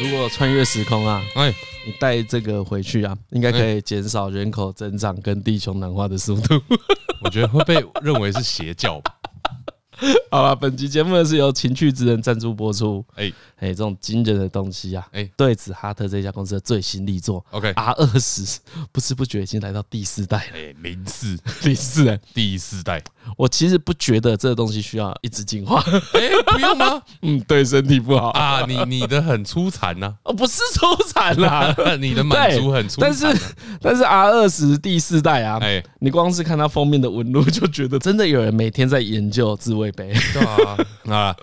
如果穿越时空啊，哎，你带这个回去啊，应该可以减少人口增长跟地球暖化的速度。我觉得会被认为是邪教吧。好了，本期节目呢是由情趣之人赞助播出。哎、欸、哎，这种惊人的东西啊，哎、欸，对此哈特这家公司的最新力作，OK R 二十，不知不觉已经来到第四代了。哎、欸，零四，零四代，第四代。我其实不觉得这个东西需要一直进化。哎、欸，不用吗？嗯，对身体不好啊。你你的很粗残呐、啊？哦，不是粗残啦，你的满足很粗残、啊。但是但是 R 二十第四代啊，哎、欸，你光是看它封面的纹路，就觉得真的有人每天在研究自慰杯。对啊。啊，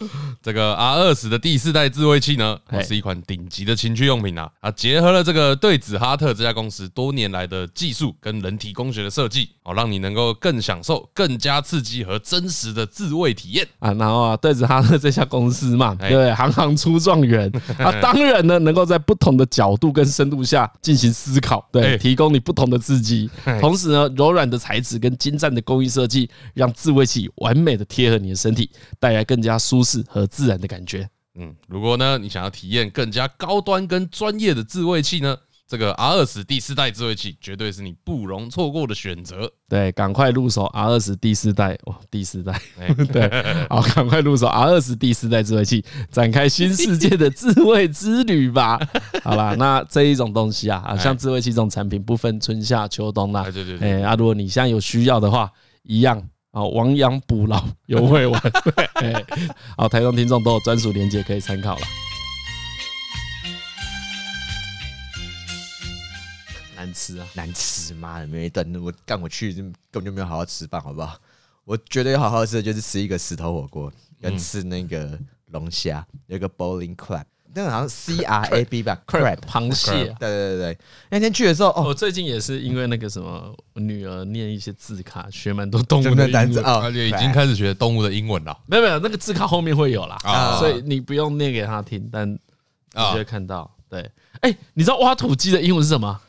这个 R 二十的第四代自慰器呢，是一款顶级的情趣用品啊，啊，结合了这个对子哈特这家公司多年来的技术跟人体工学的设计，哦，让你能够更享受、更加刺激和真实的自慰体验。啊。然后啊，对子哈特这家公司嘛，对，行行出状元。啊，当然呢，能够在不同的角度跟深度下进行思考，对，提供你不同的刺激，同时呢，柔软的材质跟精湛的工艺设计，让自慰器完美的贴合你的身体，带来更加舒适和自然的感觉。嗯，如果呢，你想要体验更加高端跟专业的自慰器呢，这个 R 二十第四代自慰器绝对是你不容错过的选择。对，赶快入手 R 二十第四代哦，第四代。对，好，赶快入手 R 二十第四代自慰器，展开新世界的自慰之旅吧。好吧，那这一种东西啊，啊，像自慰器这种产品，不分春夏秋冬啦。对对对。哎，啊，如果你现在有需要的话，一样。好，亡羊补牢，有会玩。对，好，台中听众都有专属链接可以参考了。难吃啊，难吃，妈的，没等我干我去，根本就没有好好吃饭，好不好？我觉得有好好吃的就是吃一个石头火锅，跟吃那个龙虾，有一个 bowling crab。那个好像 C R A B 吧，crab 螃蟹。对对对对，那天去的时候，哦，我最近也是因为那个什么，我女儿念一些字卡，学蛮多动物的单词啊，已经开始学动物的英文了。没有没有，那个字卡后面会有啦，所以你不用念给她听，但你就会看到。对，哎，你知道挖土机的英文是什么？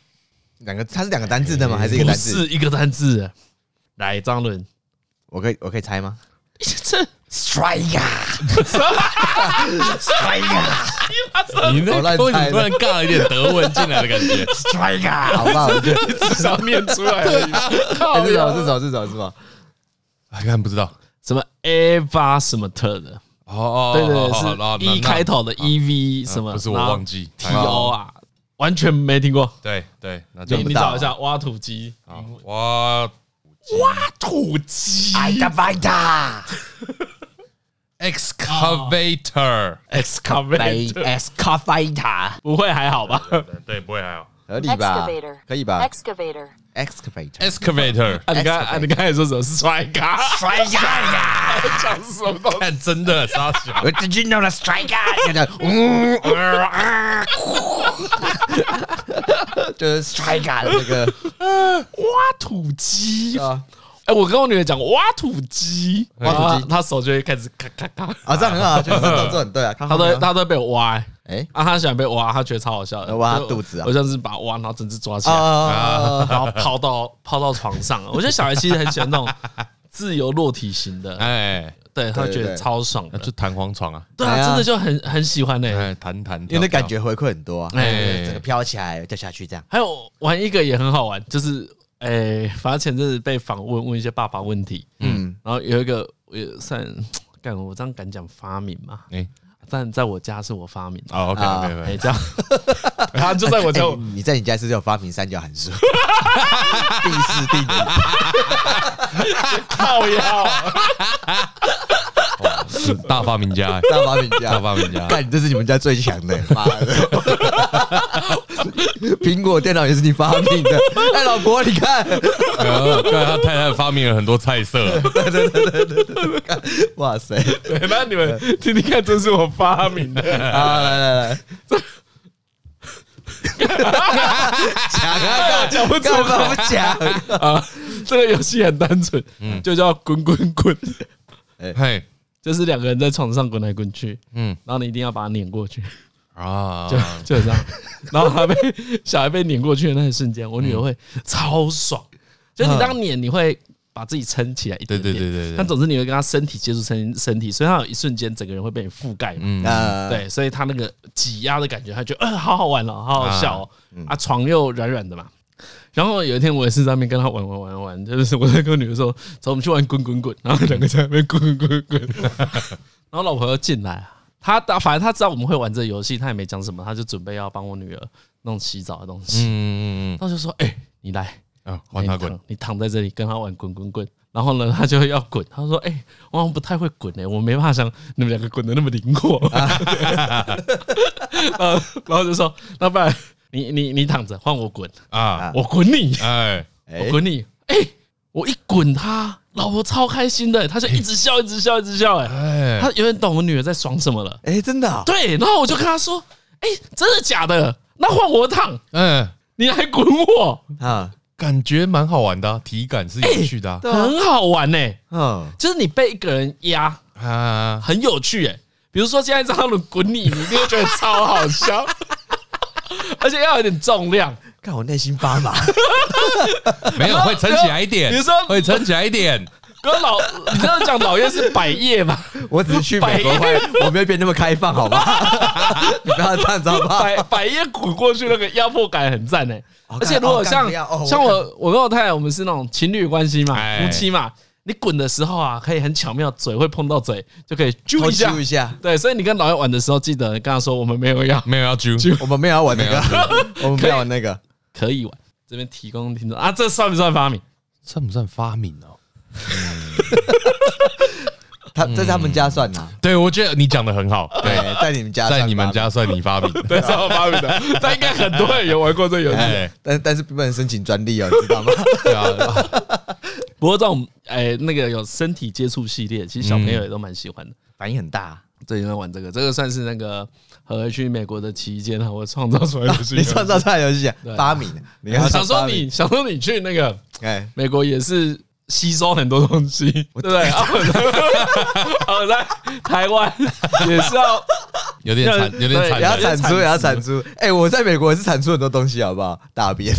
两个，它是两个单字的吗？还是一个单字？是一个单字。来，张伦，我可以我可以猜吗？这。Striker，Striker，你那突然突然尬了一点德文进来的感觉，Striker，好不好？至少念出来而已。靠，至少至少至少是吧？还看不知道什么 Eva 什么特的？哦哦，对对，是 E 开头的 E V 什么？不是我忘记 T O 啊，完全没听过。对对，那就你找一下挖土机啊，挖挖土机，Excavator。Excavator，Excavator，不会还好吧？对，不会还好，合理吧？可以吧？Excavator，Excavator，你刚你刚才说什么是帅哥？帅哥呀！讲什么？看真的傻笑。我只知道了帅哥，就是帅哥的那个 挖土机啊。哎，我跟我女儿讲挖土机，挖土机，她手就会开始咔咔咔。啊，这样很好，就是动作很对啊。她都她都被我挖，哎，啊，她喜欢被挖，她觉得超好笑的，挖肚子啊，我像是把挖，然后整只抓起来，然后抛到抛到床上。我觉得小孩其实很喜欢那种 自由落体型的，哎，对，他觉得超爽的，就弹簧床啊，对啊，真的就很很喜欢哎，弹弹，因为那感觉回馈很多啊，哎，整个飘起来掉下去这样。还有玩一个也很好玩，就是。哎、欸，反正前阵子被访问问一些爸爸问题，嗯，然后有一个也算干，我这样敢讲发明嘛？哎、欸，但在我家是我发明的。哦，OK OK OK，欸、这样，他就在我家、欸，你在你家是叫发明三角函数，第四定理，靠腰。大发明家，大发明家，大发明家！干，这是你们家最强的，妈的！苹果电脑也是你发明的，哎，老婆，你看，对，他太太发明了很多菜色，对对对对对对，哇塞！那你们听听看，这是我发明的，好，来来来，讲啊，讲不讲不讲啊？这个游戏很单纯，嗯，就叫滚滚滚，哎嘿。就是两个人在床上滚来滚去，嗯，然后你一定要把它碾过去啊，就 就这样，然后他被小孩被碾过去的那一瞬间，我女儿会超爽。就你当碾，你会把自己撑起来一点点。对对对对对。但总之你会跟他身体接触身身体，所以他有一瞬间整个人会被你覆盖嘛。嗯啊，对，所以他那个挤压的感觉，他觉得嗯、呃，好好玩哦，好好笑哦。啊，床又软软的嘛。然后有一天我也是在那边跟他玩玩玩玩，就是我在跟女儿说，走，我们去玩滚滚滚。然后两个在那边滚滚滚。然后老婆又进来，他反正他知道我们会玩这个游戏，他也没讲什么，他就准备要帮我女儿弄洗澡的东西。嗯嗯嗯。他就说，哎，你来。啊，换他滚！你躺在这里跟他玩滚滚滚，然后呢，他就要滚。他说：“哎，我好像不太会滚哎，我没办法像你们两个滚的那么灵活。” 呃，然后就说：“那不然你你你躺着，换我滚啊！我滚你，哎，我滚你，哎，我一滚他，老婆超开心的，他就一直笑，一直笑，一直笑，哎，他有点懂我女儿在爽什么了，哎，真的，对。然后我就跟他说：“哎，真的假的？那换我躺，嗯，你来滚我啊。”感觉蛮好玩的、啊，体感是有趣的、啊欸，很好玩呢、欸。嗯，就是你被一个人压，啊，很有趣哎、欸。比如说现在这样子滚你，你一定会觉得超好笑，而且要有点重量。看我内心发麻，没有会撑起来一点。比如说会撑起来一点。哥老，你这样讲老叶是百叶嘛？我只是去美国会，我没有变那么开放，好吧？你不要这样子好不好？百百叶滚过去，那个压迫感很赞哎。而且如果像像我我跟我太太，我们是那种情侣关系嘛，夫妻嘛，你滚的时候啊，可以很巧妙，嘴会碰到嘴，就可以揪一下。对，所以你跟老叶玩的时候，记得跟他说，我们没有要没有要揪，我们没有要玩那个，我们没有玩那个，可以玩。这边提供听众啊，这算不算发明？算不算发明哦？他在他们家算呐，对，我觉得你讲的很好。对，在你们家，在你们家算你发明，对，是我发明的。但应该很多人有玩过这个游戏，但但是不能申请专利哦，你知道吗？对啊。不过这种哎，那个有身体接触系列，其实小朋友也都蛮喜欢的，反应很大。最近在玩这个，这个算是那个和去美国的期间呢，我创造出来的游戏，你创造出来游戏，啊发明。你 想说你想说你去那个哎，美国也是。吸收很多东西，对不对？我 在台湾 也是要有点产，有点产，也要产出，也要产出。哎，我在美国也是产出很多东西，好不好？大便，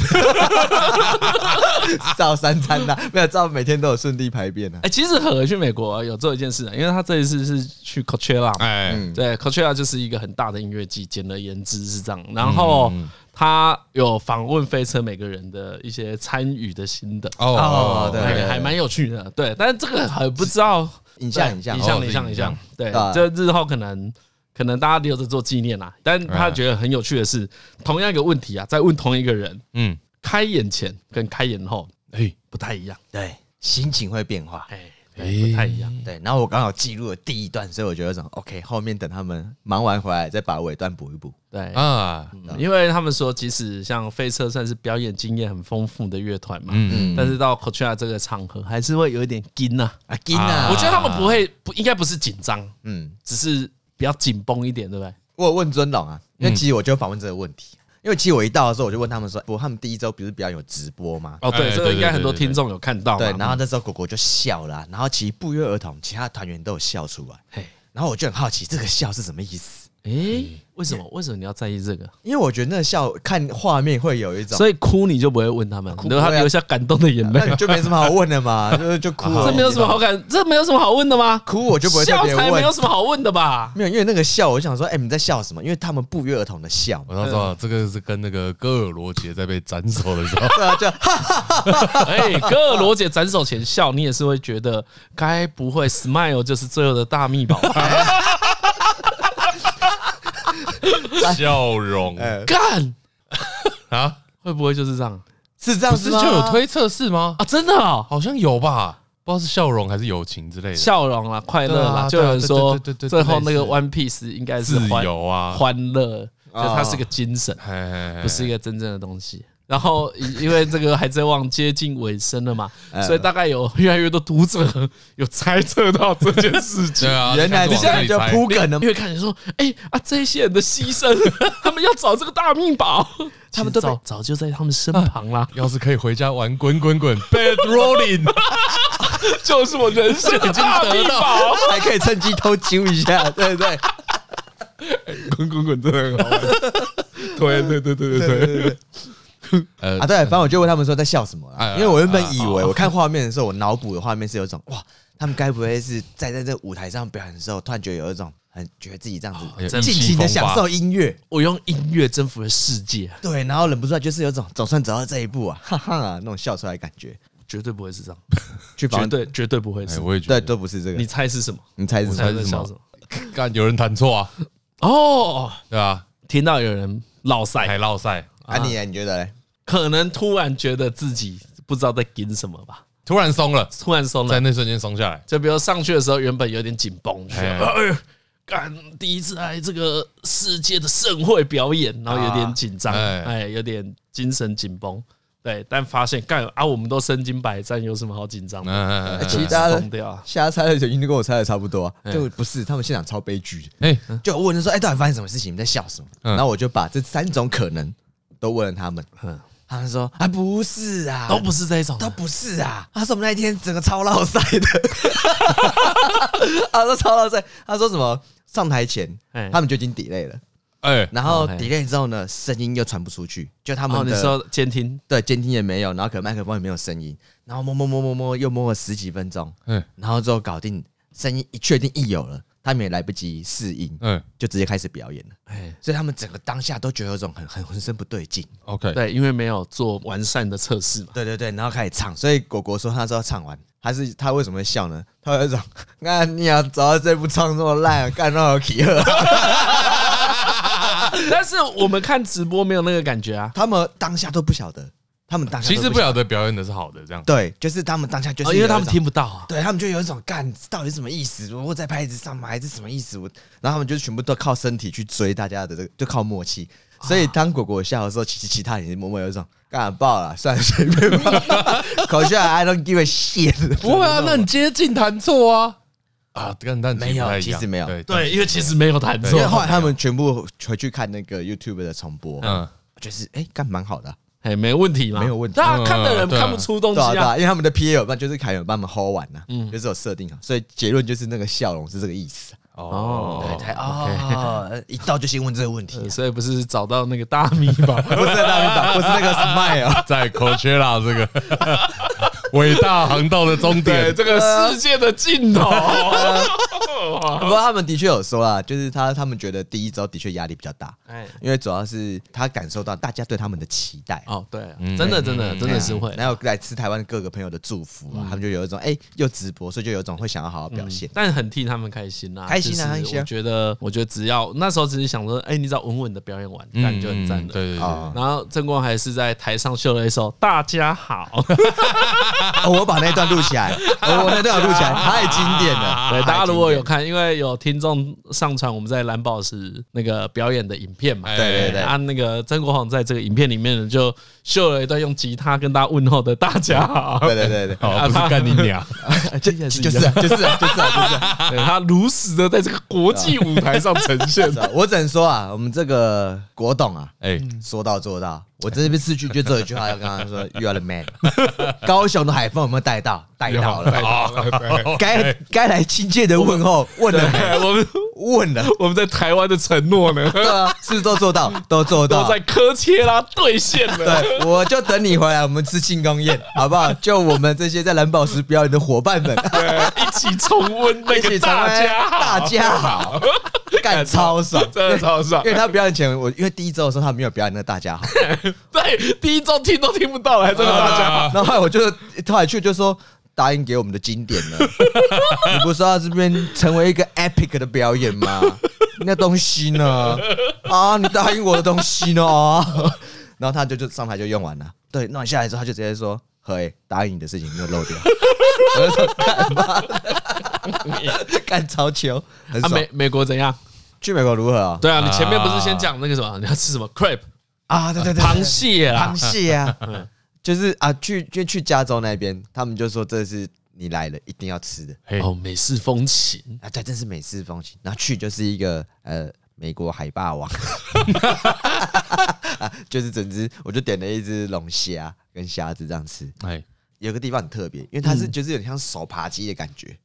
照三餐呐，没有照每天都有顺利排便呢。哎，其实何去美国有做一件事，因为他这一次是去 Coachella，哎，对，Coachella 就是一个很大的音乐季，简而言之是这样。然后。他有访问飞车每个人的一些参与的心得哦，对，还蛮有趣的，对。但是这个很不知道影像，影像，影像，影像，影像，对。这日后可能可能大家留着做纪念啦。但他觉得很有趣的是，同样一个问题啊，在问同一个人，嗯，开演前跟开演后，哎，不太一样，对，心情会变化，哎。不太一样，对。然后我刚好记录了第一段，所以我觉得说 OK，后面等他们忙完回来再把尾段补一补。对啊，因为他们说，即使像飞车算是表演经验很丰富的乐团嘛，嗯，但是到 Coachella 这个场合还是会有一点紧呐啊紧呐。我觉得他们不会不应该不是紧张，嗯，只是比较紧绷一点，对不对？我有问尊龙啊，因为其实我就访问这个问题。因为其实我一到的时候，我就问他们说：“不，他们第一周不是比较有直播吗？”哦，对，这个应该很多听众有看到。对，然后那时候果果就笑了，然后其实不约而同，其他团员都有笑出来。嘿，然后我就很好奇，这个笑是什么意思？哎，为什么？为什么你要在意这个？因为我觉得那个笑看画面会有一种，所以哭你就不会问他们，留他留下感动的眼泪，就没什么好问的嘛，就就哭。这没有什么好感，这没有什么好问的吗？哭我就不会笑，才没有什么好问的吧？没有，因为那个笑，我想说，哎，你在笑什么？因为他们不约而同的笑。我知道，这个是跟那个戈尔罗杰在被斩首的时候，对啊，就哈哈哈。哎，戈尔罗杰斩首前笑，你也是会觉得，该不会 smile 就是最后的大秘宝？笑容，干 啊！会不会就是这样？是这样子吗？就有推测是吗？啊，真的啊，好像有吧？不知道是笑容还是友情之类的。笑容啊，快乐啦，就有人说，最后那个 One Piece 应该是自由啊，欢乐，就它是个精神，不是一个真正的东西。然后，因为这个海贼王接近尾声了嘛，所以大概有越来越多读者有猜测到这件事情。原来现在就铺梗了，因为看人说，哎啊，这些人的牺牲，他们要找这个大秘宝，他们都早早就在他们身旁啦。要是可以回家玩滚滚滚，Bad Rolling，就是我人生的大秘宝，还可以趁机偷揪一下，对不对？滚滚滚真的很好玩，对对对对对对。呃啊，对，反正我就问他们说在笑什么因为我原本以为我看画面的时候，我脑补的画面是有一种哇，他们该不会是在在这个舞台上表演的时候，突然觉得有一种很觉得自己这样子尽情的享受音乐，我用音乐征服了世界，对，然后忍不住就是有种总算走到这一步啊，哈哈，那种笑出来的感觉，绝对不会是这样，去绝对绝对不会是，我也觉对，得，都不是这个，你猜是什么？你猜是什么？猜是什么？干有人弹错啊？哦，对啊？听到有人落赛，还落赛。啊，你你觉得嘞？可能突然觉得自己不知道在紧什么吧，突然松了，突然松了，在那瞬间松下来。就比如上去的时候，原本有点紧绷，哎哎呦，干第一次来这个世界的盛会表演，然后有点紧张，哎哎，有点精神紧绷。对，但发现干啊，我们都身经百战，有什么好紧张的？嗯嗯嗯其他的。瞎猜的原因都跟我猜的差不多啊，就不是他们现场超悲剧，哎，就问他说，哎，到底发生什么事情？你们在笑什么？嗯然后我就把这三种可能都问了他们，嗯，他们说啊，不是啊，都不是这种，都不是啊。他说我们那一天整个超落赛的，他说超落赛。他说什么？上台前哎。他们就已经 delay 了，哎，然后 OK delay 之后呢，声音又传不出去，就他哦，们的你说监听，对监听也没有，然后可能麦克风也没有声音，然后摸摸摸摸摸又摸了十几分钟，嗯然后之后搞定声音一确定一有了，他们也来不及适应，嗯就直接开始表演了。哎，所以他们整个当下都觉得有种很很浑身不对劲。，OK，对，因为没有做完善的测试嘛。对对对，然后开始唱，所以果果说他之后唱完，他是他为什么会笑呢？他有一种，那你要找到这部唱这么烂，干那么奇恶。但是我们看直播没有那个感觉啊。他们当下都不晓得，他们当下其实不晓得，表演的是好的，这样。对，就是他们当下就是因为他们听不到啊。对他们就有一种干到底什么意思？我在拍子上吗？还是什么意思？我然后他们就全部都靠身体去追大家的这个，就靠默契。所以当果果笑的时候，其实其他人默默有一种干爆了，算了随便吧。口下来 I don't give a shit。不会啊，那你接近弹错啊啊，跟但没有其实没有对对，因为其实没有弹因为后错。来他们全部回去看那个 YouTube 的重播，嗯，就是哎，干蛮好的啊，哎，没问题嘛，没有问题。大家看的人看不出东西对啊对啊，啊。因为他们的 PA 有办，就是凯有帮他们 hold 完了，嗯，就是有设定啊，所以结论就是那个笑容是这个意思。哦。对，才哦，一到就先问这个问题呃，所以不是找到那个大米吧？不是大米岛，不是那个 Smile，在 Coachella 这个伟大航道的终点，这个世界的尽头。不过他们的确有说啊，就是他他们觉得第一周的确压力比较大，哎，因为主要是他感受到大家对他们的期待。哦，对啊，真的真的真的是会。然后来自台湾各个朋友的祝福啊，他们就有一种哎，又直播，所以就有一种会想要好好表现。但很替他们开心呐，开心啊就是开心啊我觉得，我觉得只要那时候只是想说，哎，你只要稳稳的表演完，嗯感觉很赞的。对对对，啊，然后正光还是在台上秀了一首《大家好》，哦 我把那段录起来，哦 我那段有录起来，太经典了。对，大家如果有看，因为有听众上传我们在蓝宝石那个表演的影片嘛，哎对对对啊，那个曾国煌在这个影片里面呢，就秀了一段用吉他跟大家问候的“大家好，对对对对，好，不是干你娘，就就是啊就是啊就是啊就是啊。对他如实的在这个国际舞台上呈现。我只能说啊，我们这个国董啊，哎，说到做到。我这边次去就这一句话，要跟他说 “You are the man”。高雄的海风有没有带到？带到了。该该来亲切的问候，问了没？我们问了，我们在台湾的承诺呢，对啊，是不是都做到？都做到。都在科切拉兑现了。对，我就等你回来，我们吃庆功宴，好不好？就我们这些在蓝宝石表演的伙伴们，对，一起重温那个 大家，大家好，干超爽，真的超爽因。为他表演前，我因为第一周的时候他没有表演那个大家好，对，第一周听都听不到了，还真的大家好。然后后来我就后来去就说答应给我们的经典了，你不是要这边成为一个 epic 的表演吗？那东西呢？啊，你答应我的东西呢？然后他就就上台就用完了，对，弄完下来之后他就直接说：“何诶，答应你的事情没有漏掉。”我就说干嘛？干超球，很啊，爽。美美国怎样？去美国如何啊？对啊，你前面不是先讲那个什么？你要吃什么 crepe？啊，对对对，螃蟹啊螃，蟹 啊，就是啊，去就去加州那边，他们就说这是你来了一定要吃的嘿哦，美式风情。啊，对，真是美式风情。然后去就是一个呃美国海霸王，啊就是整只，我就点了一只龙虾跟虾子这样吃。哎，有个地方很特别，因为它是就是有点像手扒鸡的感觉，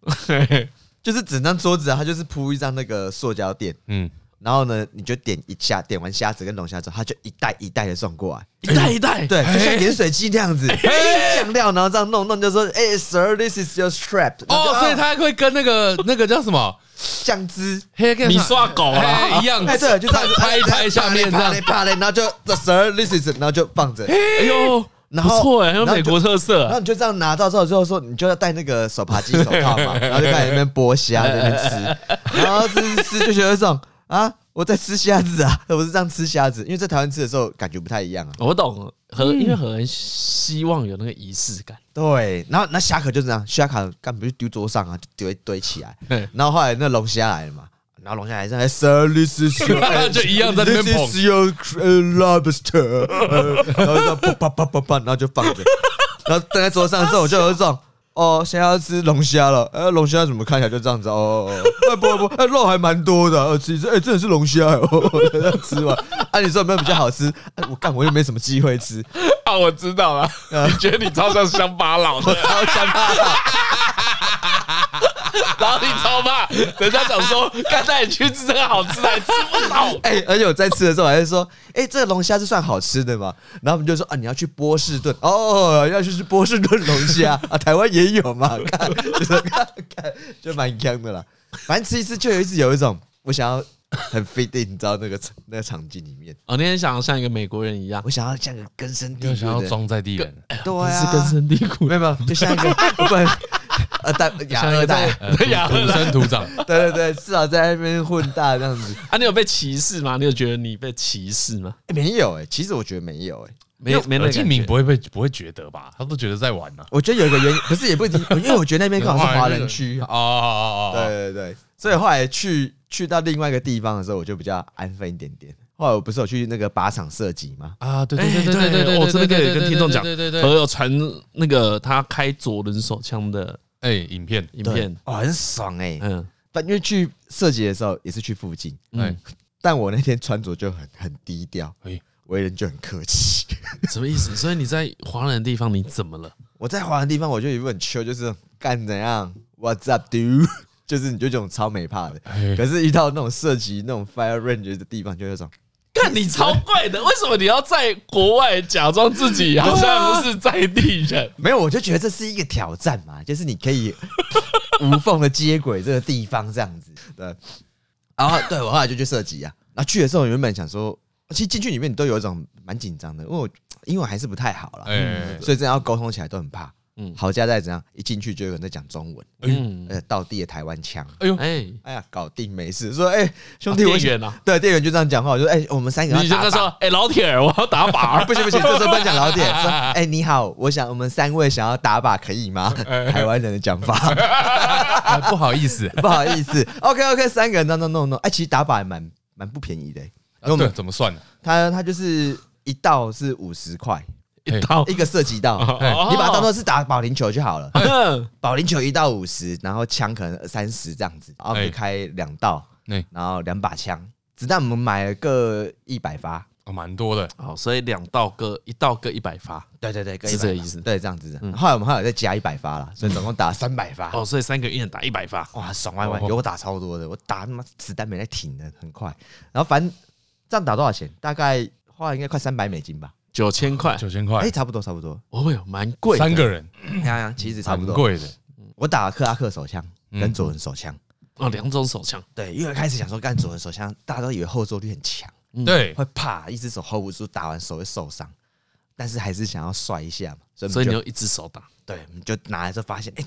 就是整张桌子啊，它就是铺一张那个塑胶垫，嗯，然后呢，你就点一下，点完虾子跟龙虾之后，它就一袋一袋的送过来，一袋一袋，对，就像盐水鸡那样子，酱料，然后这样弄弄，就说，哎，Sir，this is your strap。哦，所以它会跟那个那个叫什么？酱汁，你刷狗啊。一样，哎，对，就这样子拍一拍下面这样，啪嘞，然后就 the Sir，this is，然后就放着，哎呦。然后不错哎，有美国特色。然后你就这样拿到之后，之后说你就要戴那个手扒鸡手套嘛，然后就开始那边剥虾在那边吃，然后吃吃吃就觉得这种啊，我在吃虾子啊，我不是这样吃虾子，因为在台湾吃的时候感觉不太一样啊。我懂，和因为很希望有那个仪式感。对，然后那虾壳就这样，虾壳干不就丢桌上啊，就丢一堆起来。然后后来那龙虾来了嘛。然后龙虾还在，Sir, this is your, 就一样在那边捧。This is your lobster，然后就啪啪啪啪啪，然后就放着。然后等在桌上之后，我就有一种，哦，现在要吃龙虾了。哎，龙虾怎么看起来就这样子？哦，哎不不，哎肉还蛮多的。吃一吃，哎，真的是龙虾哦。这样吃完，啊，你说有没有比较好吃？哎，我干，我又没什么机会吃。啊，我知道了。你觉得你超像乡巴佬的？超乡巴佬。然后你超怕，人家想说，刚才你去吃这个好吃还吃不到。哎，而且我在吃的时候还是说，哎，这个龙虾是算好吃的吗？然后我们就说啊，你要去波士顿哦，要去吃波士顿龙虾 啊，台湾也有嘛，看，就是看看，就蛮香的啦。反正吃一次就有一次有一种我想要很 fit 你知道那个那个场景里面。哦，那天想要像一个美国人一样，我想要像个根深蒂固，想要装在地人，对啊，是根深蒂固，没有没有，就像一个不然。呃，大亚二代，亚土生土长，对对对，至少在那边混大这样子。啊，你有被歧视吗？你有觉得你被歧视吗？没有哎，其实我觉得没有哎，没没那个。静敏不会被不会觉得吧？他都觉得在玩呢。我觉得有一个原因，可是也不一定，因为我觉得那边刚好是华人区 哦哦哦哦，对对对，所以后来去去到另外一个地方的时候，我就比较安分一点点。后来我不是有去那个靶场射击吗？啊，对对对对对对，我这边可以跟听众讲，对对对，我有传那个他开左轮手枪的。哎，影片。影片。哦，很爽哎，嗯，但因为去设计的时候也是去附近，嗯，但我那天穿着就很很低调，哎，为人就很客气，什么意思？所以你在华人的地方你怎么了？我在华人的地方我就有一很 chill，就是干怎样，What's up, dude？就是你就这种超没怕的，可是遇到那种射击那种 fire range 的地方，就有种。看你超怪的，为什么你要在国外假装自己好像不是在地人？没有，我就觉得这是一个挑战嘛，就是你可以无缝的接轨这个地方这样子。对，然后对我后来就去设计啊。然后去的时候原本想说，其实进去里面你都有一种蛮紧张的，因为我英文还是不太好了，所以这样要沟通起来都很怕。嗯，好家在怎样？一进去就有人在讲中文，嗯，呃，道地的台湾腔，哎呦，哎，哎呀，搞定没事。说，哎，兄弟，我店员啊，对，店员就这样讲话。我说，哎，我们三个，你就跟他说，哎，老铁，我要打靶，不行不行，这时候不能讲老铁。说，哎，你好，我想我们三位想要打靶，可以吗？台湾人的讲法，不好意思，不好意思。OK OK，三个人，no no no no，，哎，其实打靶还蛮蛮不便宜的。对，怎么算呢？他他就是一道是五十块。一刀一个射击到，你把它当做是打保龄球就好了。保龄球一到五十，然后枪可能三十这样子，然后可以开两道，然后两把枪，子弹我们买了各一百发，哦，蛮多的。哦，所以两道各一道各一百发，对对对，是这个意思，对，这样子。后来我们后来再加一百发了，所以总共打三百发。哦，所以三个一人打一百发，哇，爽歪歪，有我打超多的，我打他妈子弹没在停的，很快。然后反正这样打多少钱？大概花了应该快三百美金吧。九千块，九千块，哎，差不多，差不多。哦哟，蛮贵。三个人，呀呀，其实差不多。贵的。我打了克拉克手枪跟左轮手枪，哦，两种手枪。对，因为开始想说干左轮手枪，大家都以为后坐力很强，对，会怕一只手 hold 不住，打完手会受伤。但是还是想要帅一下嘛，所以你用一只手打。对，你就拿来之后发现，哎，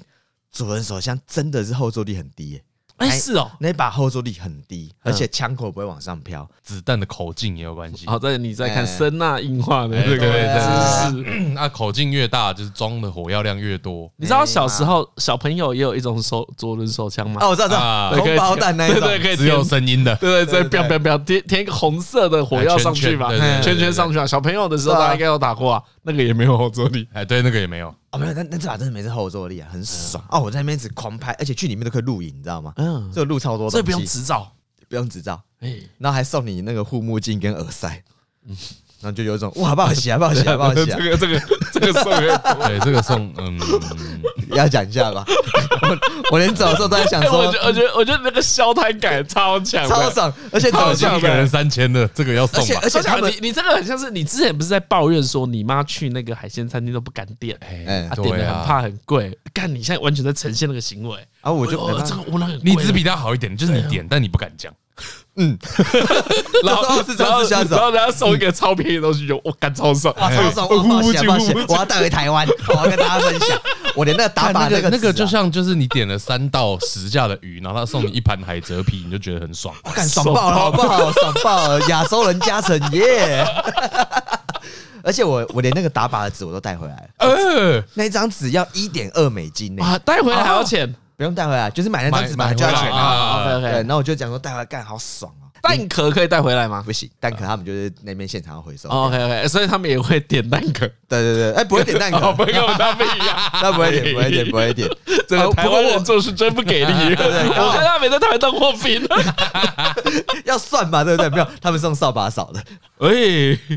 左轮手枪真的是后坐力很低耶。哎，是哦，那把后坐力很低，而且枪口不会往上飘，子弹的口径也有关系。好在你在看声呐硬化的这个姿势，那口径越大，就是装的火药量越多。你知道小时候小朋友也有一种手左轮手枪吗？哦，我知道，知道，红包弹那一种，对，可以只有声音的，对对，对，不要不要不要填填一个红色的火药上去吧，圈圈上去啊。小朋友的时候大家应该有打过啊，那个也没有后坐力，哎，对，那个也没有。哦，没有，那那这把真的没是后坐力啊，很爽。哦！我在那边一直狂拍，而且去里面都可以录影，你知道吗？嗯，这个录超多，所以不用执照，不用执照，哎，然后还送你那个护目镜跟耳塞，嗯，然后就有一种哇，不好洗啊，不好洗啊，不好洗啊。这个这个这个送有点多，对，这个送，嗯，要讲一下吧。我 我连走的时候都在想说，我觉我觉得我觉得那个消摊感超强，超爽，而且超强一个人三千的，这个要送吧？而且他们，你你这个很像是你之前不是在抱怨说你妈去那个海鲜餐厅都不敢点，哎，啊，点的很怕很贵。干，你现在完全在呈现那个行为，然后我就这个无能，你只比他好一点，就是你点，但你不敢讲。嗯，然后是这样子，然后人家送一个超便宜的东西，就我干超爽，超爽，我抱歉抱歉，我要带回台湾，我要跟大家分享。我连那个打靶那个那个就像就是你点了三到十价的鱼，然后他送你一盘海蜇皮，你就觉得很爽，我干爽爆了，好不好？爽爆了，亚洲人加成耶！而且我我连那个打靶的纸我都带回来了，呃，那张纸要一点二美金呢，啊，带回来还要钱。不用带回来，就是买那张纸买就要钱啊。OK OK，对，然后我就讲说带回来干好爽哦。蛋壳可以带回来吗？不行，蛋壳他们就是那边现场要回收。OK OK，所以他们也会点蛋壳。对对对，哎，不会点蛋壳，不会跟我们他们一样，他不会点，不会点，不会点。这个台湾人做事真不给力。我看他每在台湾当货品，要算吧，对不对？没有，他们用扫把扫的。哎，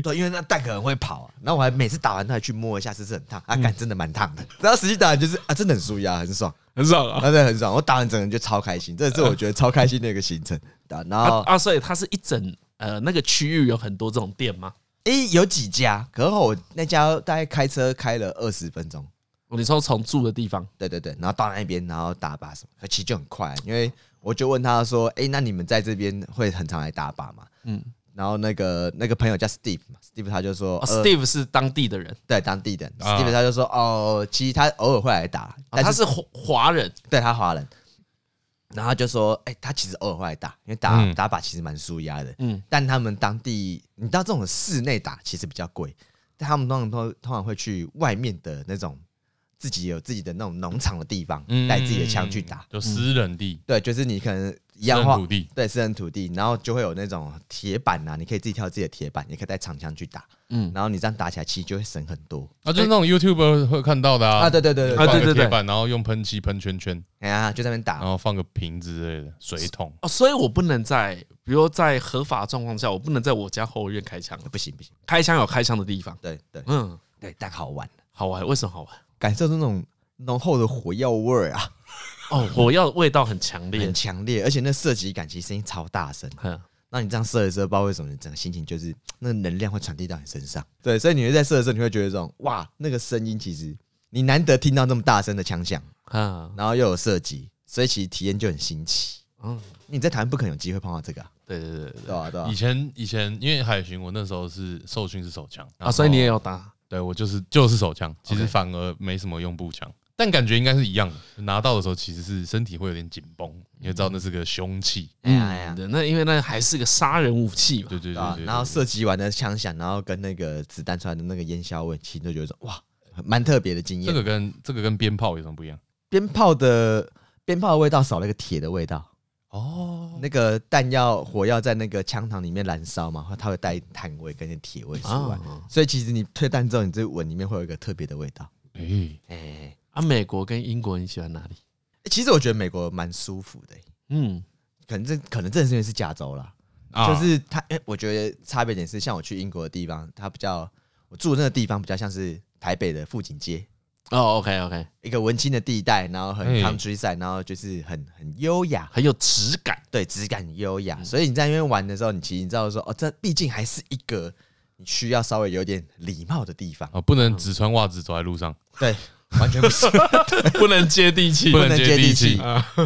对，因为那蛋壳很会跑啊。然后我还每次打完他还去摸一下，是不是很烫？啊，感，真的蛮烫的。然后实际打完就是啊，真的很舒压，很爽。很爽啊，真的很爽。我打完整个人就超开心，这是我觉得超开心的一个行程。然后啊，所以它是一整呃那个区域有很多这种店吗？诶，有几家，可是我那家大概开车开了二十分钟。你说从住的地方，对对对，然后到那边，然后打靶什么，其实就很快。因为我就问他说：“诶，那你们在这边会很常来打靶吗？”嗯。然后那个那个朋友叫 Steve 嘛，Steve 他就说，Steve 是当地的人，对当地的 Steve 他就说，哦，其实他偶尔会来打，但他是华华人，对他华人，然后就说，哎，他其实偶尔会来打，因为打打靶其实蛮舒压的，嗯，但他们当地，你知道这种室内打其实比较贵，但他们通常都通常会去外面的那种自己有自己的那种农场的地方，带自己的枪去打，就私人地，对，就是你可能。一样土地，对，私人土地，然后就会有那种铁板啊，你可以自己挑自己的铁板，也可以带长枪去打，嗯，然后你这样打起来其实就会省很多。啊，就是那种 YouTuber 会看到的啊，对对对对，啊对对对，铁板，然后用喷漆喷圈圈，哎呀，就在那边打，然后放个瓶子之类的水桶。哦，所以我不能在，比如在合法状况下，我不能在我家后院开枪，不行不行，开枪有开枪的地方，对对，嗯，对，但好玩，好玩，为什么好玩？感受那种浓厚的火药味啊。哦，火药味道很强烈，很强烈，而且那射击感其实声音超大声。那你这样射的时候，不知道为什么，你整个心情就是那个能量会传递到你身上。对，所以你会在射的时候，你会觉得这种哇，那个声音其实你难得听到那么大声的枪响，然后又有射击，所以其实体验就很新奇。嗯，你在台湾不可能有机会碰到这个。对对对对啊对啊。以前以前因为海巡，我那时候是受训是手枪啊，所以你也有打。对我就是就是手枪，其实反而没什么用步枪。但感觉应该是一样的，拿到的时候其实是身体会有点紧绷，你也知道那是个凶器。哎呀呀，那因为那还是个杀人武器嘛。对对对，然后射击完的枪响，然后跟那个子弹出来的那个烟硝味，其实就觉得说哇，蛮特别的经验。这个跟这个跟鞭炮有什么不一样？鞭炮的鞭炮的味道少了一个铁的味道。哦，那个弹药火药在那个枪膛里面燃烧嘛，它会带炭味跟铁味出来，所以其实你退弹之后，你这吻里面会有一个特别的味道。哎哎。啊，美国跟英国你喜欢哪里？其实我觉得美国蛮舒服的。嗯，可能这可能这是因为是加州啦，就是它。哎，我觉得差别点是，像我去英国的地方，它比较我住的那个地方比较像是台北的富锦街。哦，OK OK，一个文青的地带，然后很 countryside，然后就是很很优雅，很有质感。对，质感很优雅。所以你在那边玩的时候，你其实你知道说，哦，这毕竟还是一个你需要稍微有点礼貌的地方。哦，不能只穿袜子走在路上。对。完全不是，不能接地气，不能接地气。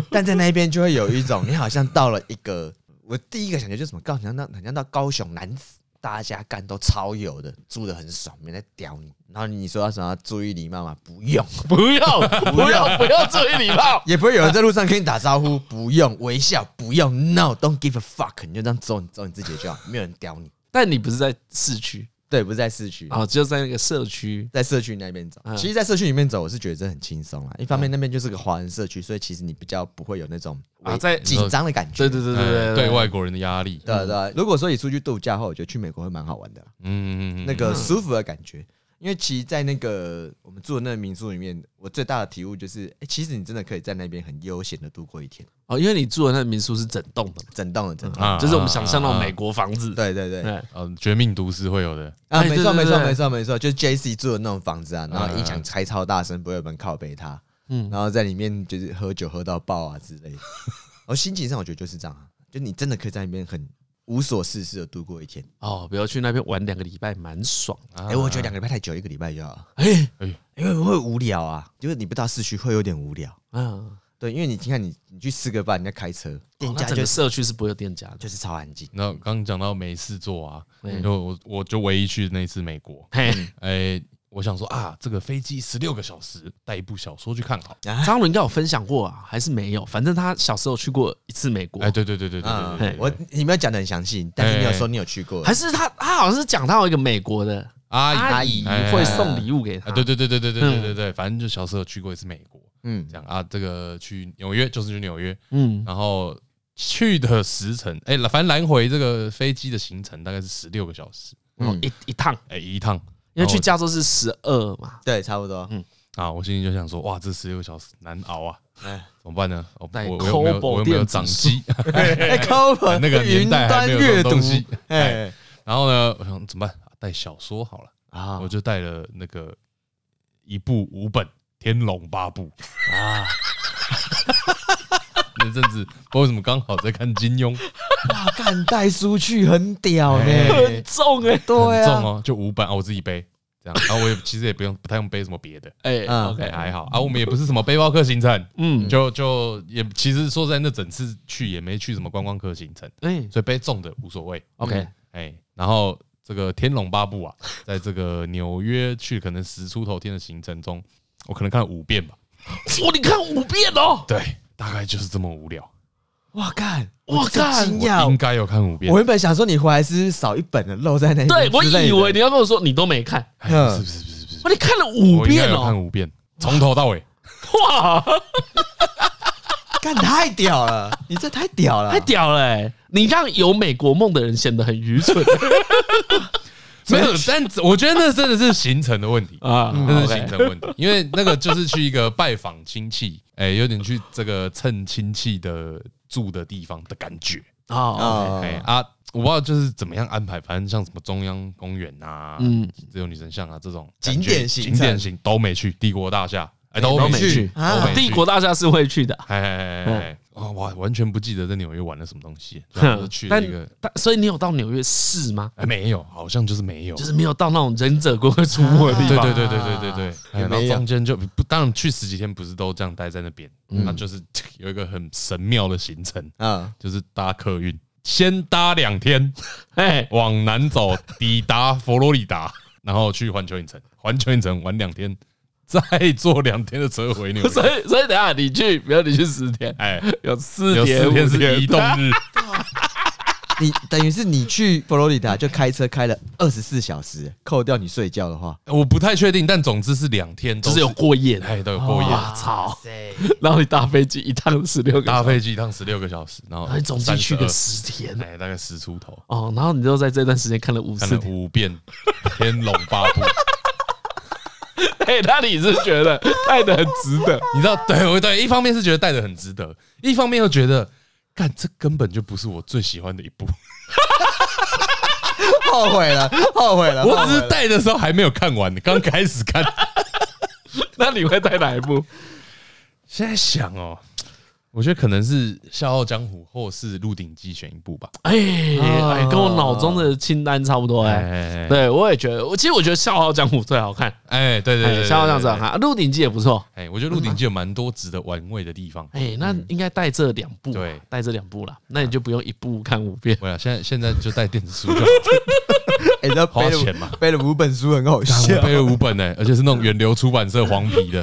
但在那边就会有一种，你好像到了一个，我第一个感觉就是什么？高雄到，好像到高雄男子，大家干都超有的，住的很爽，没在屌你。然后你说要什么要注意礼貌吗？不用，不用，不用，不用注意礼貌，也不会有人在路上跟你打招呼，不用微笑，不用，No，don't give a fuck，你就这样走，你走你自己就好，没有人屌你。但你不是在市区。对，不是在市区哦，就在那个社区，在社区那边走。其实，在社区里面走，我是觉得这很轻松啊。一方面，那边就是个华人社区，所以其实你比较不会有那种啊在紧张的感觉。对对对对对，对外国人的压力。对对，如果说你出去度假后，我觉得去美国会蛮好玩的。嗯嗯嗯，那个舒服的感觉。因为其实，在那个我们住的那个民宿里面，我最大的体悟就是，哎，其实你真的可以在那边很悠闲的度过一天。哦，因为你住的那个民宿是整栋的，整栋的，整栋，就是我们想象那种美国房子。对对对，嗯，绝命毒师会有的。啊，没错没错没错没错，就是 JC 住的那种房子啊，然后音响开超大声，不会有人靠背他，嗯，然后在里面就是喝酒喝到爆啊之类的。然 后心情上，我觉得就是这样，就你真的可以在那边很。无所事事的度过一天哦，比如去那边玩两个礼拜，蛮爽。哎，我觉得两个礼拜太久，一个礼拜就好。哎哎，因为会无聊啊，就是你不到市区会有点无聊。嗯，对，因为你看你你去吃个饭，你在开车，店家就社区是不会有店家，就是超安静。那刚刚讲到没事做啊，就我我就唯一去那次美国。哎。我想说啊，这个飞机十六个小时，带一部小说去看好。张伦应该有分享过啊，还是没有？反正他小时候去过一次美国。哎，对对对对对对，我你没有讲的很详细，但是你有说你有去过，还是他他好像是讲到一个美国的阿姨阿姨会送礼物给他。对对对对对对对对对，反正就小时候去过一次美国。嗯，这样啊，这个去纽约就是去纽约。嗯，然后去的时程，哎，反正来回这个飞机的行程大概是十六个小时，嗯，一一趟，哎，一趟。因为去加州是十二嘛，对，差不多。嗯，啊，我心里就想说，哇，这十六个小时难熬啊，哎，怎么办呢？我我有没有我又没有掌机？那个年代还没有这种东西。哎，然后呢，我想怎么办？带小说好了啊，我就带了那个一部五本《天龙八部》啊。那阵子不知道为什么刚好在看金庸，哇，干带书去很屌呢，很重哎，对啊，重哦，就五本啊，我自己背这样，然后我也 其实也不用不太用背什么别的，哎，OK 还好啊，我们也不是什么背包客行程，嗯，就就也其实说在那整次去也没去什么观光客行程，哎，所以背重的无所谓，OK，哎，然后这个《天龙八部》啊，在这个纽约去可能十出头天的行程中，我可能看了五遍吧，哇，你看五遍哦，对。大概就是这么无聊，哇干，哇干，应该有看五遍。我原本想说你回来是少一本的漏在那，对 我以为你要跟我说你都没看，不是不是不是不是，哇，你看了五遍哦，看五遍，从头到尾，哇，干太屌了，你这太屌了，太屌了，你让有美国梦的人显得很愚蠢。没有，但我觉得那真的是行程的问题啊，那是行程问题，因为那个就是去一个拜访亲戚，哎，有点去这个蹭亲戚的住的地方的感觉。啊，哎啊，我不知道就是怎么样安排，反正像什么中央公园啊，嗯，自由女神像啊这种景点型景点型都没去，帝国大厦。哎都没去，帝国大厦是会去的，哎哎哎。啊，我完全不记得在纽约玩了什么东西，就去那个，但所以你有到纽约市吗？哎，没有，好像就是没有，就是没有到那种忍者龟会出没的地方。对对对对对对对。然后中间就不，当然去十几天不是都这样待在那边，那就是有一个很神妙的行程啊，就是搭客运，先搭两天，哎，往南走，抵达佛罗里达，然后去环球影城，环球影城玩两天。再坐两天的车回纽约，所以所以等下你去，比如你去十天，哎，有四天，四天是移动日，你等于是你去佛罗里达就开车开了二十四小时，扣掉你睡觉的话，我不太确定，但总之是两天，就是有过夜，哎，都有过夜。我操！然后你搭飞机一趟十六个，搭飞机一趟十六个小时，然后你总计去个十天，哎，大概十出头。哦，然后你就在这段时间看了五次五遍《天龙八部》。哎，那你是觉得带的很值得？你知道，对，对，一方面是觉得带的很值得，一方面又觉得，干这根本就不是我最喜欢的一部，后悔了，后悔了。我只是带的时候还没有看完，刚开始看。那你会带哪一部？现在想哦。我觉得可能是《笑傲江湖》或是《鹿鼎记》选一部吧。哎，跟我脑中的清单差不多哎。对，我也觉得。我其实我觉得《笑傲江湖》最好看。哎，对对对，《笑傲江湖》最好看，《鹿鼎记》也不错。哎，我觉得《鹿鼎记》有蛮多值得玩味的地方。哎，那应该带这两部，对，带这两部啦。那你就不用一部看五遍。对啊，现在现在就带电子书就好。哎，那花钱嘛，背了五本书很好笑。背了五本呢，而且是那种远流出版社黄皮的，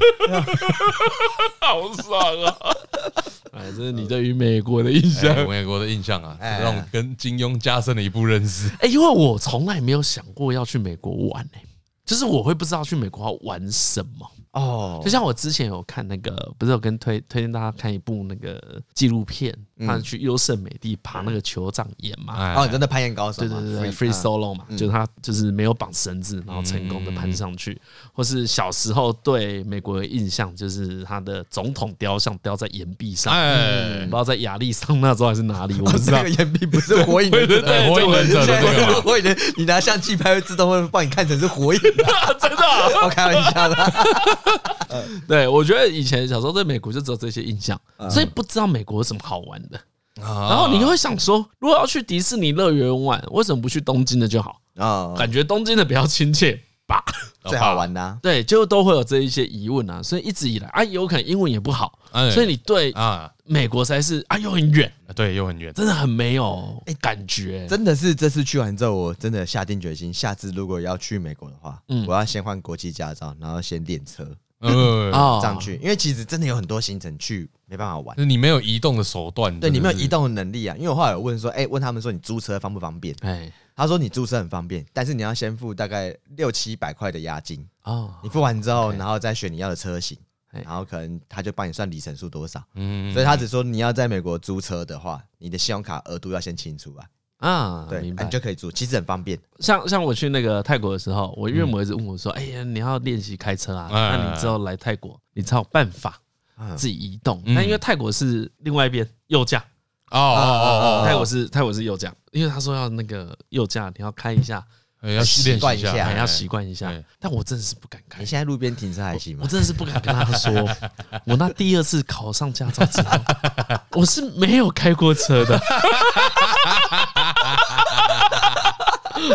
好爽啊！哎，这是你对于美国的印象，美国的印象啊，让我跟金庸加深了一步认识。哎，因为我从来没有想过要去美国玩，哎，就是我会不知道去美国要玩什么。哦，就像我之前有看那个，不是有跟推推荐大家看一部那个纪录片，他去优胜美地爬那个酋长岩嘛。哦，真的攀岩高手。对对对，free solo 嘛，就是他就是没有绑绳子，然后成功的攀上去。或是小时候对美国的印象，就是他的总统雕像雕在岩壁上，不知道在亚利桑那州还是哪里，我不知道。那个岩壁不是火影忍者，对火影忍者火影忍，你拿相机拍会自动会帮你看成是火影。真的，我开玩笑的。对，我觉得以前小时候对美国就只有这些印象，所以不知道美国有什么好玩的。然后你会想说，如果要去迪士尼乐园玩，为什么不去东京的就好？啊，感觉东京的比较亲切吧，最好玩的。对，就都会有这一些疑问啊。所以一直以来啊，有可能英文也不好，所以你对啊美国才是啊又很远，对，又很远，真的很没有感觉。真的是这次去完之后，我真的下定决心，下次如果要去美国的话，嗯我要先换国际驾照，然后先练车。嗯，上去，因为其实真的有很多行程去没办法玩，你没有移动的手段，对你没有移动的能力啊。因为我后来有问说，哎，问他们说你租车方不方便？哎，他说你租车很方便，但是你要先付大概六七百块的押金哦。你付完之后，然后再选你要的车型，然后可能他就帮你算里程数多少。嗯，所以他只说你要在美国租车的话，你的信用卡额度要先清出来。啊，对，你就可以租，其实很方便。像像我去那个泰国的时候，我岳母一直问我说：“哎呀，你要练习开车啊？那你之后来泰国，你才有办法自己移动。那因为泰国是另外一边右驾哦哦哦，泰国是泰国是右驾，因为他说要那个右驾，你要开一下，要习惯一下，要习惯一下。但我真的是不敢开。你现在路边停车还行吗？我真的是不敢跟他说。我那第二次考上驾照之后，我是没有开过车的。”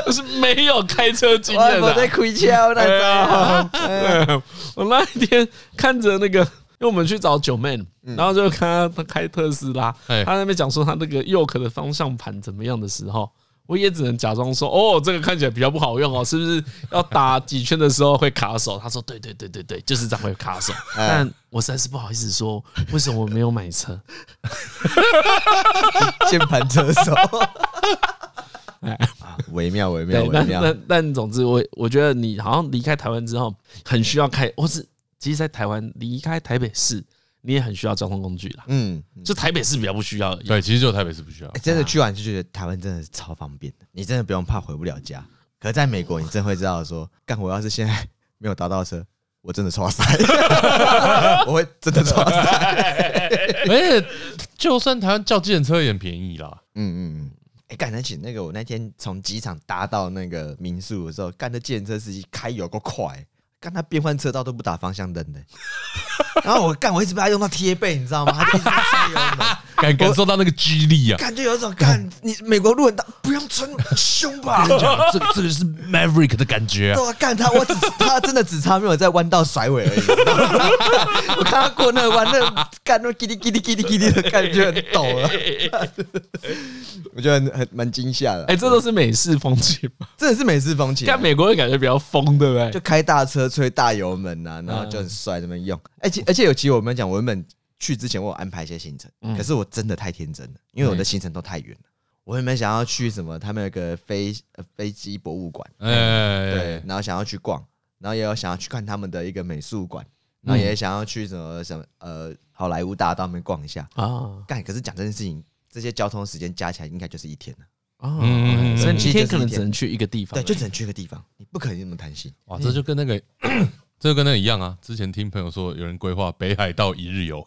我是没有开车经验的，我在亏枪那种。我那一天看着那个，因为我们去找九妹，然后就看他开特斯拉，他那边讲说他那个右壳的方向盘怎么样的时候，我也只能假装说，哦，这个看起来比较不好用哦，是不是要打几圈的时候会卡手？他说，对对对对对，就是这样会卡手。但我实在是不好意思说，为什么我没有买车？键盘车手。啊，微妙微妙微妙。但但总之，我我觉得你好像离开台湾之后，很需要开，或是其实，在台湾离开台北市，你也很需要交通工具啦。嗯，就台北市比较不需要。对，其实就台北市不需要。真的去完就觉得台湾真的是超方便的，你真的不用怕回不了家。可是在美国，你真会知道说，干活要是现在没有搭到车，我真的超塞，我会真的超塞。而且，就算台湾叫计程车也很便宜啦。嗯嗯嗯。哎，干得起那个！我那天从机场搭到那个民宿的时候，干的计程车司机开有够快，看他变换车道都不打方向灯的。然后我干，我一直被他用到贴背，你知道吗？他一直在加油门。感感受到那个 G 力啊，感觉有一种干你美国路人大，不用穿胸吧？这这个是 Maverick 的感觉啊！对啊，干他，我只他真的只差没有在弯道甩尾而已。我看他过那个弯，那干那叽哩叽哩叽哩叽哩的感觉很抖了。我觉得很很蛮惊吓的。哎，这都是美式风情吗？真的是美式风情。看美国人感觉比较疯，对不对？就开大车，吹大油门呐，然后就很帅，这么用。而且而且有其实我们讲，我们。去之前我有安排一些行程，可是我真的太天真了，因为我的行程都太远了。我原本想要去什么，他们有个飞飞机博物馆，哎对，然后想要去逛，然后也有想要去看他们的一个美术馆，然后也想要去什么什么呃好莱坞大道那边逛一下啊。干，可是讲这件事情，这些交通时间加起来应该就是一天了啊。所以一天可能只能去一个地方，对，就只能去一个地方，你不可能那么贪心。哇，这就跟那个。这跟那一样啊！之前听朋友说，有人规划北海道一日游，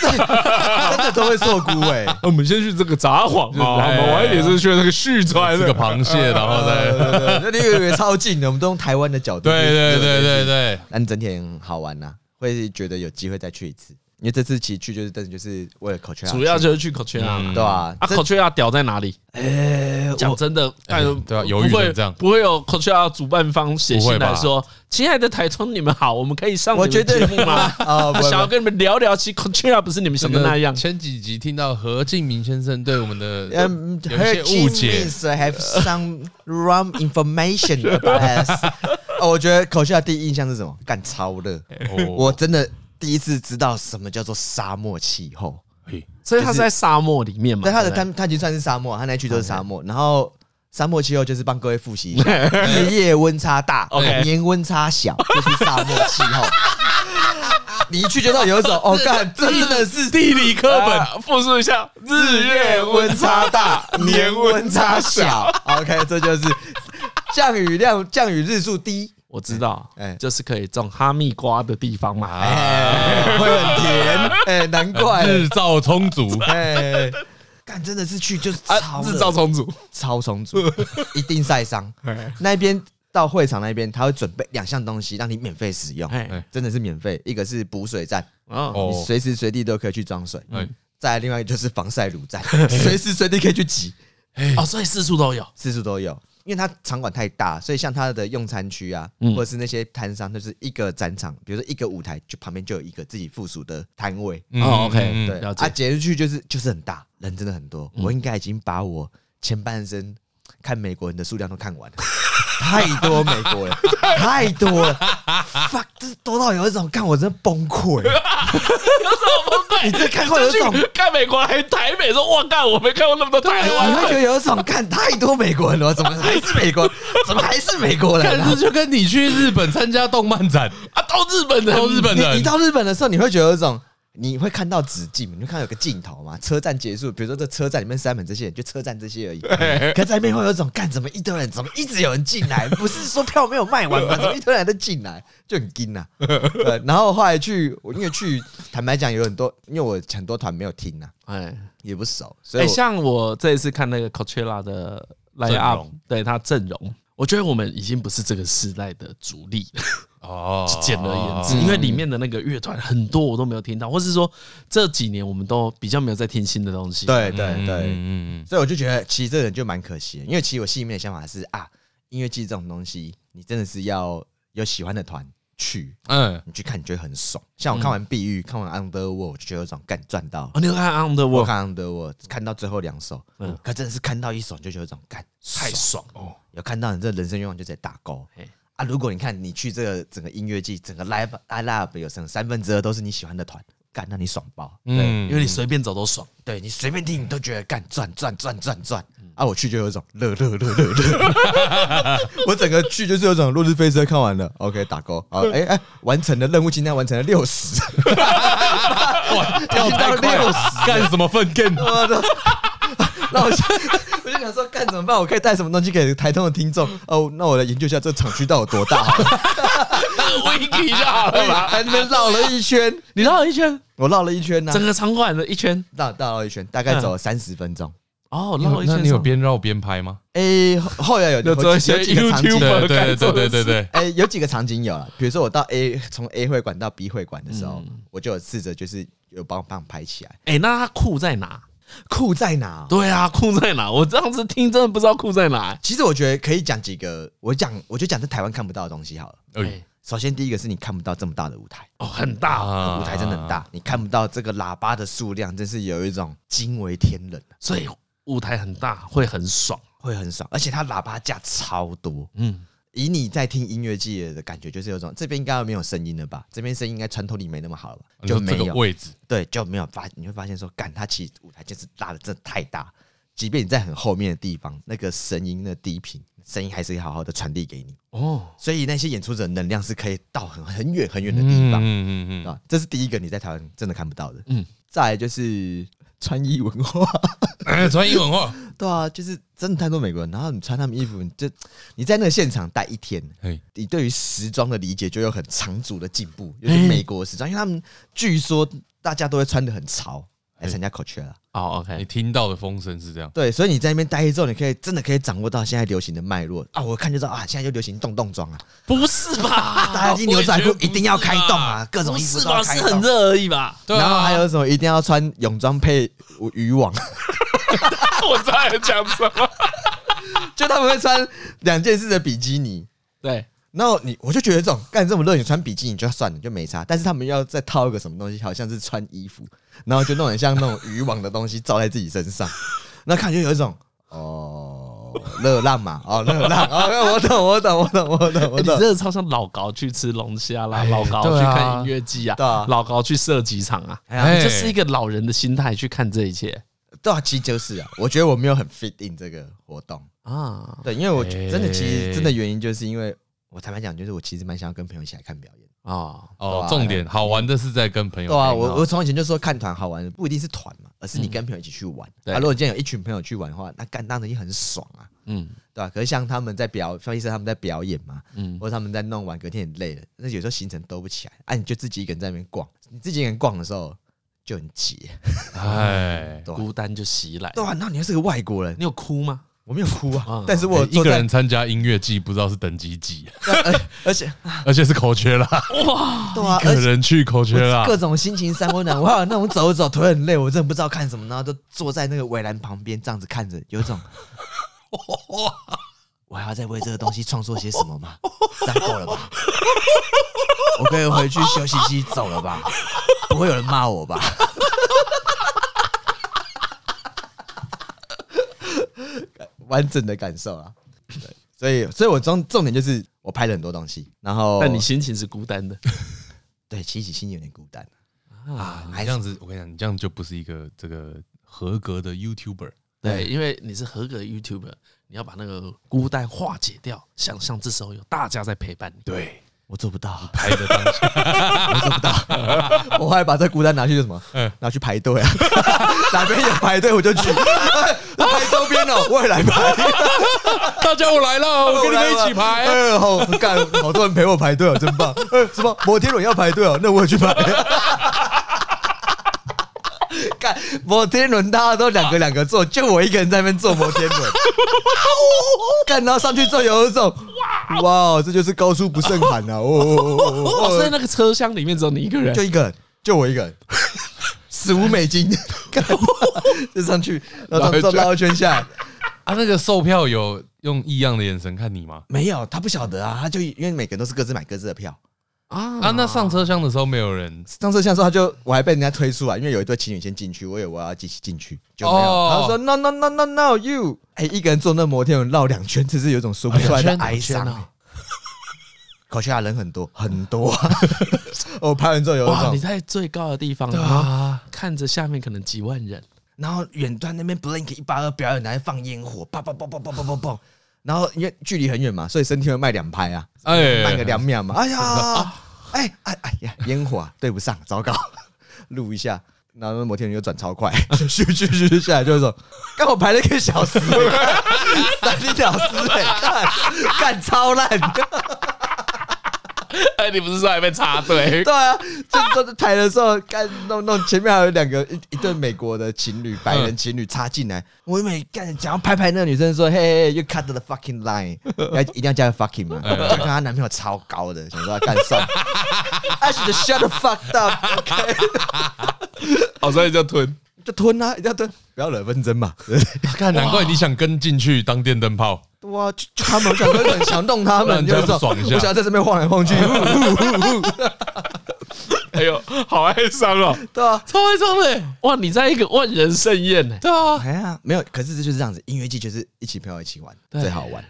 真的都会受估哎。我们先去这个札幌嘛，我们晚一点是去那个旭川，这个螃蟹，然后再那你以为超近的，我们都用台湾的角度。对对对对对，那你整体很好玩呐，会觉得有机会再去一次。因为这次其实去就是真的就是为了 Coachella，主要就是去 Coachella，对吧？啊，Coachella 屌在哪里？哎，讲真的，但对啊，犹豫成这样，不会有 Coachella 主办方写信来说：“亲爱的台中，你们好，我们可以上你们节目吗？” 啊，想要跟你们聊聊，其实 Coachella 不是你们想的那样。前几集听到何敬明先生对我们的嗯有些误解，have some wrong information about us。哦，我觉得 Coachella 第一印象是什么？干超热，我真的。第一次知道什么叫做沙漠气候，所以它是在沙漠里面嘛？对，它的它它已经算是沙漠，它那区都是沙漠。然后沙漠气候就是帮各位复习一下：日夜温差大，年温差小，就是沙漠气候。你一去就知道有一种哦，干，这真的是地理课本复述一下：日月温差大，年温差小。OK，这就是降雨量、降雨日数低。我知道，哎，就是可以种哈密瓜的地方嘛，哎，会很甜，哎，难怪。日照充足，哎，干真的是去就是超日照充足，超充足，一定晒伤。那边到会场那边，他会准备两项东西让你免费使用，真的是免费。一个是补水站，哦，你随时随地都可以去装水，再另外一个就是防晒乳站，随时随地可以去挤，哦，所以四处都有，四处都有。因为它场馆太大，所以像它的用餐区啊，或者是那些摊商，就是一个展场，比如说一个舞台，就旁边就有一个自己附属的摊位。哦，OK，对，啊，节日区就是就是很大，人真的很多。我应该已经把我前半生看美国人的数量都看完了。太多美国人，太多了，fuck，这多到有一种看我真的崩溃，有什么崩溃？你这看过有一种看美国来台北说，哇，干，我没看过那么多台湾，你会觉得有一种看太多美国人了，怎么还是美国？怎么还是美国人？看，就跟你去日本参加动漫展啊，到日本的，到日本人。你到日本的时候，你会觉得有一种。你会看到止境，你会看到有个镜头嘛？车站结束，比如说这车站里面塞满这些人，就车站这些而已。可在那边会有一种，干怎么一堆人，怎么一直有人进来？不是说票没有卖完吗？怎么一堆人都进来，就很惊呐。对，然后后来去，我因为去，坦白讲有很多，因为我很多团没有听呐，哎，也不熟。所以，像我这一次看那个 Coachella 的 line up，对他阵容，我觉得我们已经不是这个时代的主力了。哦，简而言之，因为里面的那个乐团很多我都没有听到，或是说这几年我们都比较没有在听新的东西。对对对，嗯嗯，所以我就觉得其实这人就蛮可惜的，因为其实我心里面的想法是啊，音乐季这种东西，你真的是要有喜欢的团去，嗯，你去看你觉得很爽。像我看完《碧玉》，看完《Underworld》，我就觉得有种干赚到。哦，你有看《Underworld》？我看《Underworld》，看到最后两首，嗯，可真的是看到一首就觉得有种干太爽哦，有看到你这人生愿望就在打勾。啊！如果你看你去这个整个音乐季，整个 live I love 有剩三分之二都是你喜欢的团，干，那你爽爆，对，因为你随便走都爽，对你随便听你都觉得干赚赚赚赚赚。啊，我去就有一种乐乐乐乐乐，我整个去就是有种落日飞车看完了，OK 打勾，啊，哎哎，完成了任务，今天完成了六十，哇，跳到六十，干什么粪 game？我的，那我就。我就想说，干怎么办？我可以带什么东西给台东的听众？哦，那我来研究一下这个场区到底有多大好了。wiki 就好了嘛。在那边绕了一圈，你绕了一圈，我绕了一圈呢。整个场馆的一圈，绕绕了一圈，大概走了三十分钟。哦，绕了一圈，那你有边绕边拍吗？哎，后来有有做一些 YouTube，对对对对对对。哎，有几个场景有了，比如说我到 A 从 A 会馆到 B 会馆的时候，我就有试着就是有帮帮拍起来。哎，那它酷在哪？酷在哪？对啊，酷在哪？我这样子听真的不知道酷在哪。其实我觉得可以讲几个，我讲我就讲在台湾看不到的东西好了。哎，首先第一个是你看不到这么大的舞台哦，很大，舞台真的很大，你看不到这个喇叭的数量，真是有一种惊为天人。所以舞台很大，会很爽，会很爽，而且它喇叭架超多，嗯。以你在听音乐季的感觉，就是有种这边应该没有声音了吧？这边声音应该穿透力没那么好了吧？就没有位置，对，就没有发。你会发现说，干，它其实舞台就是拉的真的太大，即便你在很后面的地方，那个声音的低频声音还是可以好好的传递给你哦。所以那些演出者能量是可以到很很远很远的地方，嗯嗯嗯啊，这是第一个你在台湾真的看不到的。嗯，再来就是。穿衣文化，穿衣文化，对啊，就是真的太多美国人，然后你穿他们衣服，你就你在那个现场待一天，你对于时装的理解就有很长足的进步，尤其美国时装，因为他们据说大家都会穿的很潮。来参加 Coachella 哦，OK，你听到的风声是这样，对，所以你在那边待一周，你可以真的可以掌握到现在流行的脉络啊！我看就知道啊，现在就流行洞洞装啊，不是吧？大家听牛仔裤一定要开洞啊，各种衣服都要开洞，是很热而已吧？然后还有什么一定要穿泳装配渔网？我在讲什么？就他们会穿两件式的比基尼，对。然后你我就觉得这种干这么热，你穿比基尼就算了，就没差。但是他们要再套一个什么东西，好像是穿衣服，然后就弄很像那种渔网的东西罩在自己身上，那感觉有一种哦热浪嘛，哦热浪，哦我懂我懂我懂我懂我懂。你真的超像老高去吃龙虾啦，老高去看音乐季啊，老高去射击场啊，哎，就是一个老人的心态去看这一切。对啊，其实就是啊，我觉得我没有很 fit in 这个活动啊，对，因为我真的其实真的原因就是因为。我坦白讲，就是我其实蛮想要跟朋友一起来看表演啊哦，重点好玩的是在跟朋友。对啊，我我从以前就说看团好玩，不一定是团嘛，而是你跟朋友一起去玩。啊，如果今天有一群朋友去玩的话，那干当然也很爽啊。嗯，对吧？可是像他们在表，翻译社他们在表演嘛，嗯，或者他们在弄完，隔天很累了，那有时候行程兜不起来，啊，你就自己一个人在那边逛，你自己一个人逛的时候就很急，哎，孤单就袭来。对啊，那你又是个外国人，你有哭吗？我没有哭啊，但是我一个人参加音乐季，不知道是等级几，而且而且是口缺啦，哇，对啊，一个人去口缺啦，各种心情三温暖。我还有那种走走腿很累，我真的不知道看什么，然后就坐在那个围栏旁边这样子看着，有一种，我还要再为这个东西创作些什么吗？这样够了吧？我可以回去休息机走了吧？不会有人骂我吧？完整的感受啊，对，所以，所以我重重点就是我拍了很多东西，然后，但你心情是孤单的，对，其实心情有点孤单啊。你这样子，我跟你讲，你这样就不是一个这个合格的 YouTuber，对，因为你是合格的 YouTuber，你要把那个孤单化解掉，想象这时候有大家在陪伴你，对。我做不到，排的当下我做不到，我还把这孤单拿去什么？嗯，拿去排队啊，哪边有排队我就去，排周边哦，我也来排，大家我来了，我跟你们一起排，嗯，好干，好多人陪我排队哦，真棒，什么？摩天轮要排队哦，那我也去排。干摩天轮，大家都两个两个坐，就我一个人在那边坐摩天轮。干，然后上去之后有一种，哇，这就是高处不胜寒呐！哦，所以那个车厢里面只有你一个人，就一个人，就我一个人，十五美金，就上去，然后绕绕一圈下来。啊，那个售票有用异样的眼神看你吗？没有，他不晓得啊，他就因为每个人都是各自买各自的票。啊啊！那上车厢的时候没有人，上车厢的时候他就我还被人家推出来，因为有一对情侣先进去，我以为我要一起进去，就没有。他说 no no no no no you，哎，一个人坐那摩天轮绕两圈，真是有种说不出来的哀伤。考下 人很多很多，我拍完之后有一种你在最高的地方，对啊，看着下面可能几万人，然后远端那边 Blink 一八二表演台放烟火，叭叭叭叭叭叭叭叭。然后因为距离很远嘛，所以身体会慢两拍啊，慢个两秒嘛。哎呀，哎哎哎呀，烟火啊对不上，糟糕，录一下。然后摩天轮又转超快，咻咻咻下来就是说，刚好排了一个小时，三个小时，干超烂。哎，你不是说还被插队？对啊，就在台的时候，干弄弄前面还有两个一一对美国的情侣，白人情侣插进来，我以为干想要拍拍那个女生说，嘿嘿，you cut the fucking line，要一定要加个 fucking 嘛，就看她男朋友超高的，想说要干啥？I should shut the fuck up，OK，好，所以就吞。就吞啊，一定要吞，不要惹纷争嘛。看，难怪你想跟进去当电灯泡。对啊，就就他们想很想动他们，就爽一下。我想在这边晃来晃去。哎呦，好哀伤哦。对啊，超哀伤的。哇，你在一个万人盛宴呢。对啊，哎呀，没有，可是这就是这样子，音乐季就是一起朋友一起玩最好玩。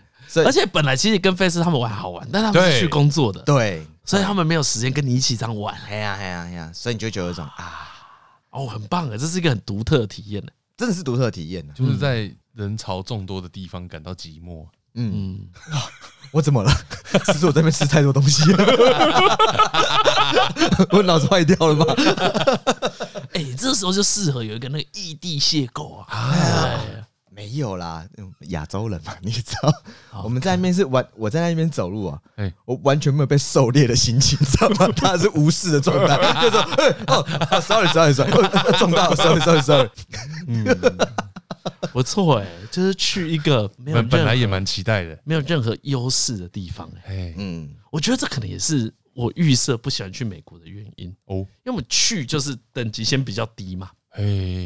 而且本来其实跟飞斯他们玩好玩，但他们是去工作的，对，所以他们没有时间跟你一起这样玩。哎呀，哎呀，哎呀，所以你就觉得有一种啊。哦，很棒啊！这是一个很独特的体验呢，真的是独特的体验呢，就是在人潮众多的地方感到寂寞。嗯，我怎么了？是不是我在那边吃太多东西了？我脑子坏掉了吗？哎，这时候就适合有一个那个异地邂逅啊！没有啦，亚洲人嘛，你知道，我们在那边是完，我在那边走路啊，我完全没有被狩猎的心情，知道吗？他是无视的状态，就说，哦，sorry，sorry，sorry，撞到，sorry，sorry，sorry，嗯，不错哎，就是去一个没有本来也蛮期待的，没有任何优势的地方哎，嗯，我觉得这可能也是我预设不喜欢去美国的原因哦，因为我们去就是等级先比较低嘛，哎，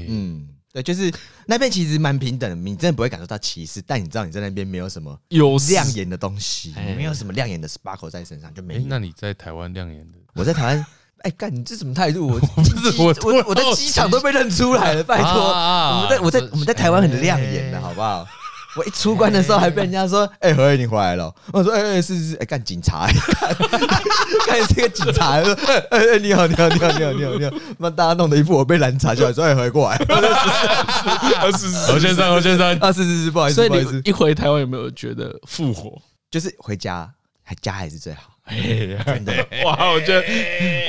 嗯。对，就是那边其实蛮平等的，你真的不会感受到歧视。但你知道你在那边没有什么有亮眼的东西，没有什么亮眼的 sparkle 在身上，就没。那你在台湾亮眼的？我在台湾，哎，干你这什么态度？我 我我我在机场都被认出来了，拜托。我们在我在我们在台湾很亮眼的，好不好？我一出关的时候还被人家说：“哎，何伟你回来了。”我说：“哎哎，是是是，哎，干警察，看这个警察，哎哎，你好你好你好你好你好你好，那大家弄得一副我被拦查，就来说：‘哎，何伟过来。’是是是，何 先生何先生啊，是是是，不好意思不好意思。一回台湾有没有觉得复活？就是回家，还家还是最好。哎呀，真的 哇，我觉得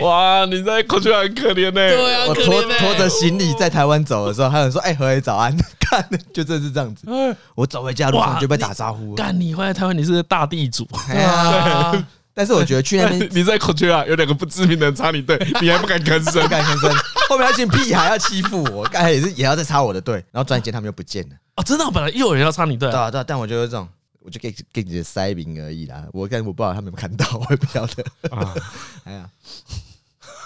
哇，你在 Coachella 很可怜呢。对啊，我拖拖着行李在台湾走的时候，还有人说：“哎，何伟早安。”看，就真是这样子。我走回家路上就被打招呼。干，你回来台湾，你是个大地主。对啊。但是我觉得去那边，你在 Coachella 有两个不知名的人插你队，你还不敢吭声，不敢吭声。后面那群屁孩要欺负我，刚才也是也要再插我的队，然后转眼间他们又不见了。哦，真的，本来又有人要插你队。对啊，对啊，但我觉得这种。我就给给你的塞名而已啦，我但我不知道他们有没有看到，我也不晓得。啊，哎呀，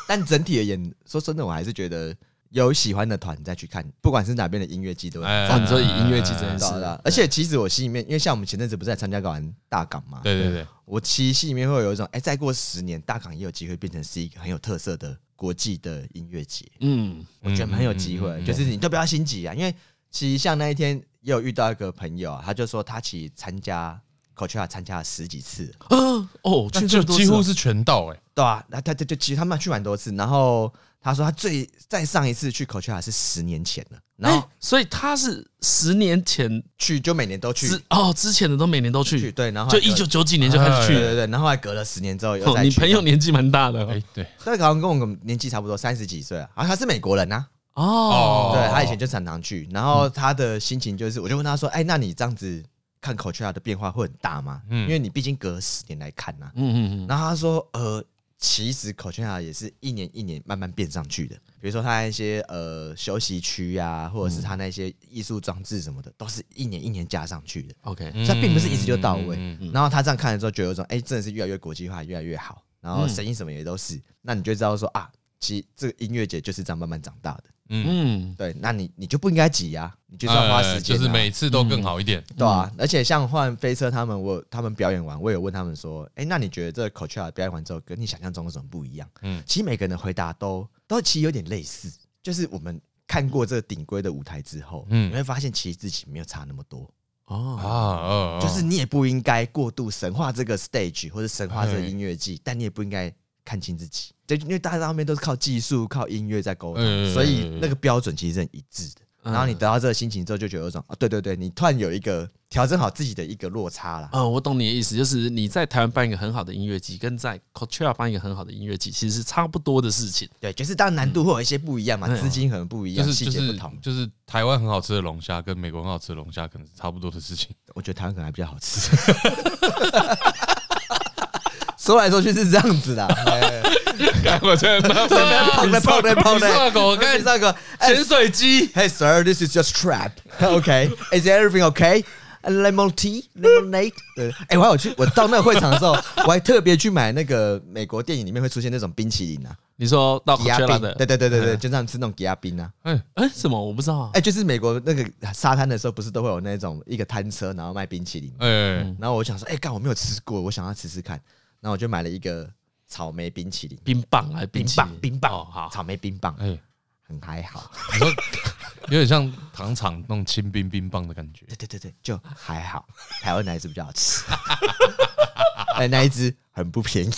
但整体而言，说真的，我还是觉得有喜欢的团再去看，不管是哪边的音乐季都会。哦，你说以音乐季这件事，而且其实我心里面，因为像我们前阵子不是在参加完大港嘛，对对对，我其实心里面会有一种，哎，再过十年，大港也有机会变成是一个很有特色的国际的音乐节。嗯，我觉得很有机会，就是你都不要心急啊，因为其实像那一天。也有遇到一个朋友啊，他就说他其实参加 Coachella 参加了十几次，嗯，哦，就几乎是全到哎，对啊，那他他就其实他们去蛮多次，然后他说他最再上一次去 Coachella 是十年前了，然后所以他是十年前去，就每年都去，哦，之前的都每年都去，对，然后就一九九几年就开始去，对对对，然后还隔了十年之后又再去。你朋友年纪蛮大的，哎，对，他好像跟我年纪差不多，三十几岁啊，啊，他是美国人呐。哦，对，他以前就常常去，然后他的心情就是，我就问他说：“哎，那你这样子看 Coachella 的变化会很大吗？嗯，因为你毕竟隔十年来看呐。”嗯嗯嗯。然后他说：“呃，其实 Coachella 也是一年一年慢慢变上去的，比如说他那些呃休息区呀，或者是他那些艺术装置什么的，都是一年一年加上去的。OK，所以他并不是一直就到位。然后他这样看了之后，觉得说：哎，真的是越来越国际化，越来越好。然后声音什么也都是，那你就知道说啊，其实这个音乐节就是这样慢慢长大的。”嗯，对，那你你就不应该挤呀，你就是要花时间，就是每次都更好一点，对啊。而且像换飞车他们，我他们表演完，我有问他们说，哎，那你觉得这个 Coachella 表演完之后，跟你想象中有什么不一样？嗯，其实每个人的回答都都其实有点类似，就是我们看过这个顶规的舞台之后，嗯，你会发现其实自己没有差那么多哦，就是你也不应该过度神化这个 stage 或者神化这个音乐季，但你也不应该。看清自己，对，因为大家那边都是靠技术、靠音乐在沟通，所以那个标准其实是很一致的。然后你得到这个心情之后，就觉得有种啊，对对对，你突然有一个调整好自己的一个落差了。嗯，我懂你的意思，就是你在台湾办一个很好的音乐季，跟在 Coachella 办一个很好的音乐季，其实是差不多的事情。对，就是当然难度会有一些不一样嘛，资金可能不一样，细节不同。就是台湾很好吃的龙虾，跟美国很好吃的龙虾，可能是差不多的事情。我觉得台湾可能还比较好吃。说来说去是这样子的，我真的碰的碰的碰的，上个我跟你上个潜水机。Hey sir, this is just trap. OK, is everything OK? Lemon tea, lemonade. 对，哎，我还有去，我到那个会场的时候，我还特别去买那个美国电影里面会出现那种冰淇淋啊。你说到吉亚冰的，对对对对对，就这样吃那种吉亚冰啊。哎哎，什么？我不知道啊。哎，就是美国那个沙滩的时候，不是都会有那种一个摊车，然后卖冰淇淋。哎，然后我想说，哎，干，我没有吃过，我想要吃吃看。那我就买了一个草莓冰淇淋，冰棒还是冰棒？冰棒，好，草莓冰棒，哎，很还好。你说 有点像糖厂那种清冰冰棒的感觉。对对对对，就还好。台湾那一只比较好吃，哎，那一只很不便宜。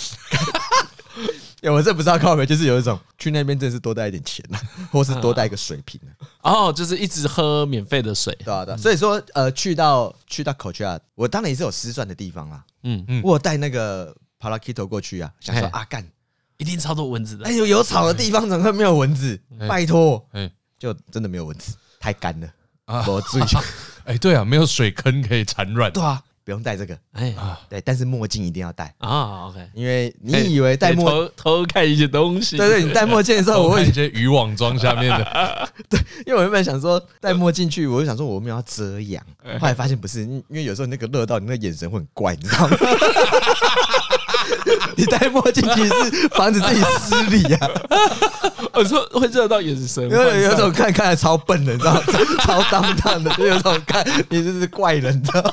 因 为我这不知道靠北，就是有一种去那边真的是多带一点钱或是多带一个水瓶哦，就是一直喝免费的水，对啊对。所以说，呃，去到去到 Coachella，我当然也是有失算的地方啦。嗯嗯，我带那个。帕拉基托过去啊，想说啊干，一定超多蚊子的。哎呦，有草的地方怎么会没有蚊子？拜托，哎，就真的没有蚊子，太干了啊！我注意。哎，对啊，没有水坑可以产卵。对啊，不用戴这个。哎啊，对，但是墨镜一定要戴啊。OK，因为你以为戴墨镜偷看一些东西。对 对，你戴墨镜的时候，我会 一些渔网装下面的。对，因为我原本想说戴墨镜去，我就想说我们要遮阳，后来发现不是，因为有时候那个热到你那个眼神会很怪，你知道吗？你戴墨镜其实是防止自己失礼啊！我说会热到眼神，因为有种看看来超笨的，你知道吗？超当当的，就有种看你这是怪人，你知道吗？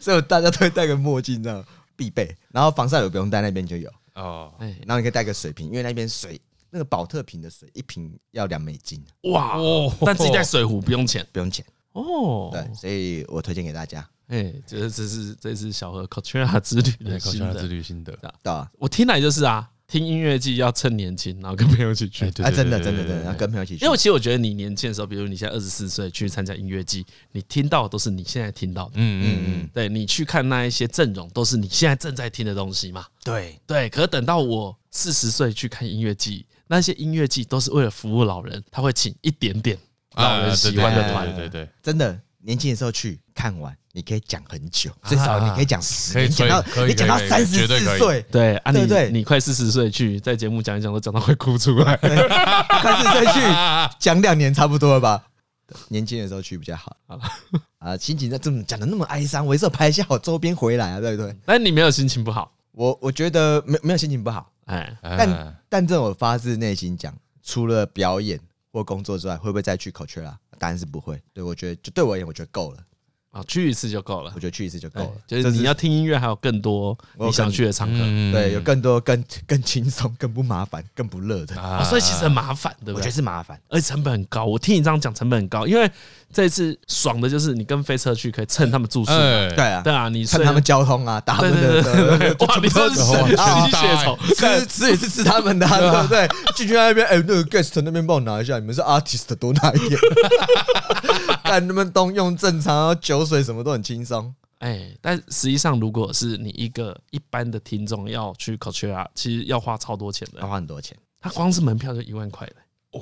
所以大家都会戴个墨镜，这样必备。然后防晒乳不用戴，那边就有哦。然后你可以带个水瓶，因为那边水那个宝特瓶的水一瓶要两美金。哇哦！但自己带水壶不用钱，不用钱哦。对，所以我推荐给大家。哎，这这是这是小何 Coachella 之旅的心得，之旅心得，对啊，我听来就是啊，听音乐季要趁年轻，然后跟朋友一起去。啊，真的真的真的要跟朋友一起去。因为其实我觉得你年轻的时候，比如你现在二十四岁去参加音乐季，你听到的都是你现在听到的。嗯嗯嗯，对，你去看那一些阵容，都是你现在正在听的东西嘛。对对，可是等到我四十岁去看音乐季，那些音乐季都是为了服务老人，他会请一点点老人喜欢的团。对对对，真的年轻的时候去看完，你可以讲很久，最少你可以讲十可以年，讲到可以你讲到三十四岁，对啊你，对对你快四十岁去，在节目讲一讲，都讲到会哭出来。快四十岁去讲两年差不多了吧？年轻的时候去比较好啊，心情在这么讲的那么哀伤，我也是拍一下我周边回来啊，对不对？但你没有心情不好，我我觉得没没有心情不好，哎，但但这我发自内心讲，除了表演或工作之外，会不会再去 Coachella？答案是不会。对我觉得，就对我而言，我觉得够了。啊，去一次就够了我。觉得去一次就够了。就是你要听音乐，还有更多你想去的场合。嗯对，有更多更更轻松、更不麻烦、更不热的。啊，所以其实很麻烦，对不对我觉得？是麻烦。而且成本很高。我听你这样讲，成本很高，因为这一次爽的就是你跟飞车去可以蹭他们住宿，哎对啊，对啊，你睡趁他们交通啊，打他对们对对的。对，哇，你真是神吸血虫，吃吃也是吃他们的、啊，对不对？进去那边，哎、那个 guest 那边帮我拿一下，你们是 artist 多拿一点。看他们都用正常，酒水什么都很轻松。哎，但实际上，如果是你一个一般的听众要去 Coachella，其实要花超多钱的要。花很多钱，他光是门票就一万块了。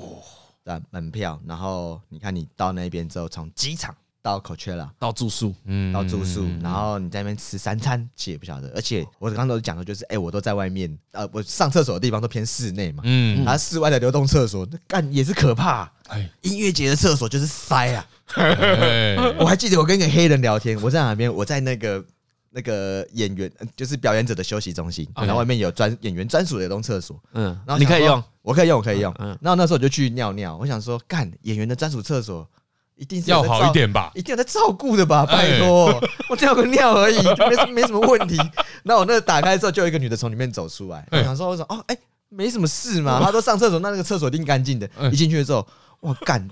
对，门票，然后你看你到那边之后，从机场到 Coachella 到住宿，嗯到住宿，然后你在那边吃三餐，其实也不晓得。而且我刚刚都讲的就是，哎，我都在外面，呃，我上厕所的地方都偏室内嘛，嗯，然后室外的流动厕所，那干也是可怕。哎音乐节的厕所就是塞啊！哎 我还记得我跟一个黑人聊天，我在哪边？我在那个那个演员，呃就是表演者的休息中心，然后外面有专演员专属的流动厕所，嗯然后，你可以用，，我可以用，我可以用。嗯然后那时候我就去尿尿，我想说，干演员的专属厕所一定是要好一点吧？一定有在照顾的吧？拜托，我尿个尿而已，就没什 没什么问题。那我那打开之后，就有一个女的从里面走出来，我想说，我说哦，哎，没什么事嘛。她说上厕所，那那个厕所一定干净的。一进去之后，我干，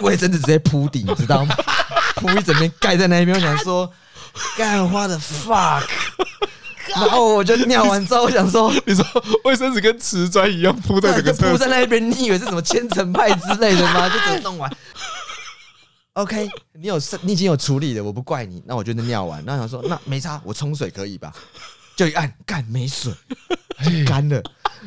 卫生纸直接铺底，你知道吗？铺一整片盖在那边。我想说，干花的 fuck。然后我就尿完之后，我想说，你说卫生纸跟瓷砖一样铺在对，整个铺在那边，你以为是什么千层派之类的吗？就整个弄完。OK，你有你已经有处理了，我不怪你。那我就尿完，那想说那没差，我冲水可以吧？就一按，干没水，干了。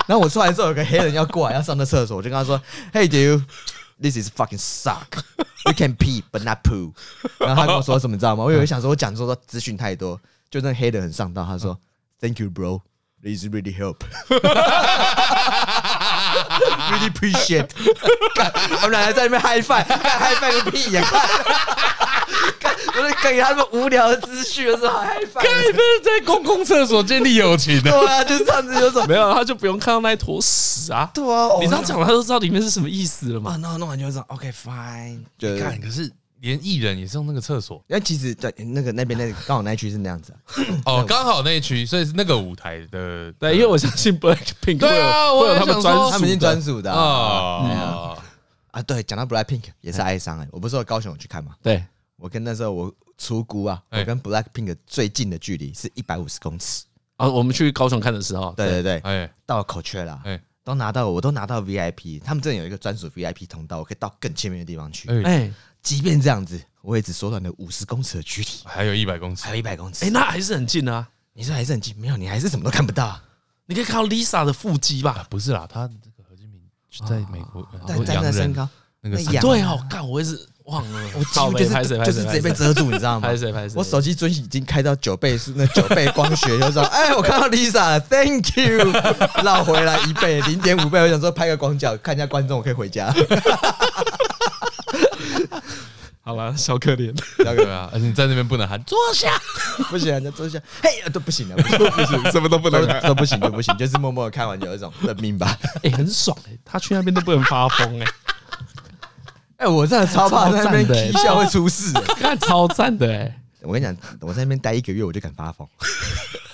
然后我出来之后，有个黑人要过来要上那厕所，我就跟他说：“Hey dude，this is fucking suck. You can pee but not poo。”然后他跟我说什么，你知道吗？我以为想说我讲说说资讯太多，就那黑人很上道，他说：“Thank you, bro. This really help.” Really appreciate。干，我们俩还在那边嗨翻，干嗨翻个屁呀！干，我在给他们无聊的资讯的时候还嗨翻。哎，不是在公共厕所建立友情的，对啊，就是这样子，就是说，没有，他就不用看到那一坨屎啊。对啊，你这样讲，他都知道里面是什么意思了嘛。啊，然后弄完就说 OK fine，就看，可是连艺人也是用那个厕所？因为其实对那个那边那刚好那一区是那样子啊，哦，刚好那一区，所以是那个舞台的，对，因为我相信 Black Pink 会对啊有会有他们专想说他们已经专属的啊。啊，啊。对，讲到 Black Pink 也是哀伤哎，我不是说高雄有去看嘛，对，我跟那时候我出估啊，哎。我跟 Black Pink 最近的距离是一百五十公尺。啊，我们去高雄看的时候，对对对，哎。到 Coachella，哎。都拿到我都拿到 VIP，他们真的有一个专属 VIP 通道，我可以到更前面的地方去。哎，哎即便这样子，我也只缩短了五十公尺的距离，还有一百公尺还，有一百公尺。哎，那还是很近啊。你说还是很近，没有，你还是什么都看不到啊。你可以看到 Lisa 的腹肌吧？不是啦，他这个何金明就在美国，但在那身高，那个对哦，干，我也是忘了，我几乎就是就是直接被遮住，你知道吗拍？谁拍谁，我手机尊已经开到九倍速，那九倍光学，就说：“哎，我看到 Lisa 了，Thank you。”绕回来一倍，零点五倍，我想说拍个广角，看一下观众，我可以回家。好了，小可怜，小可怜啊，而且你在那边不能喊坐下，不行啊，就坐一下，嘿，都不行了，不行。不行，什么都不都都不行，都不行，就是默默的看完有一种认命吧。哎，很爽哎，他去那边都不能发疯哎，哎，我真的超怕在那边超赞的欸。啼笑会出事。看超赞的哎，我跟你讲，我在那边待一个月，我就敢发疯。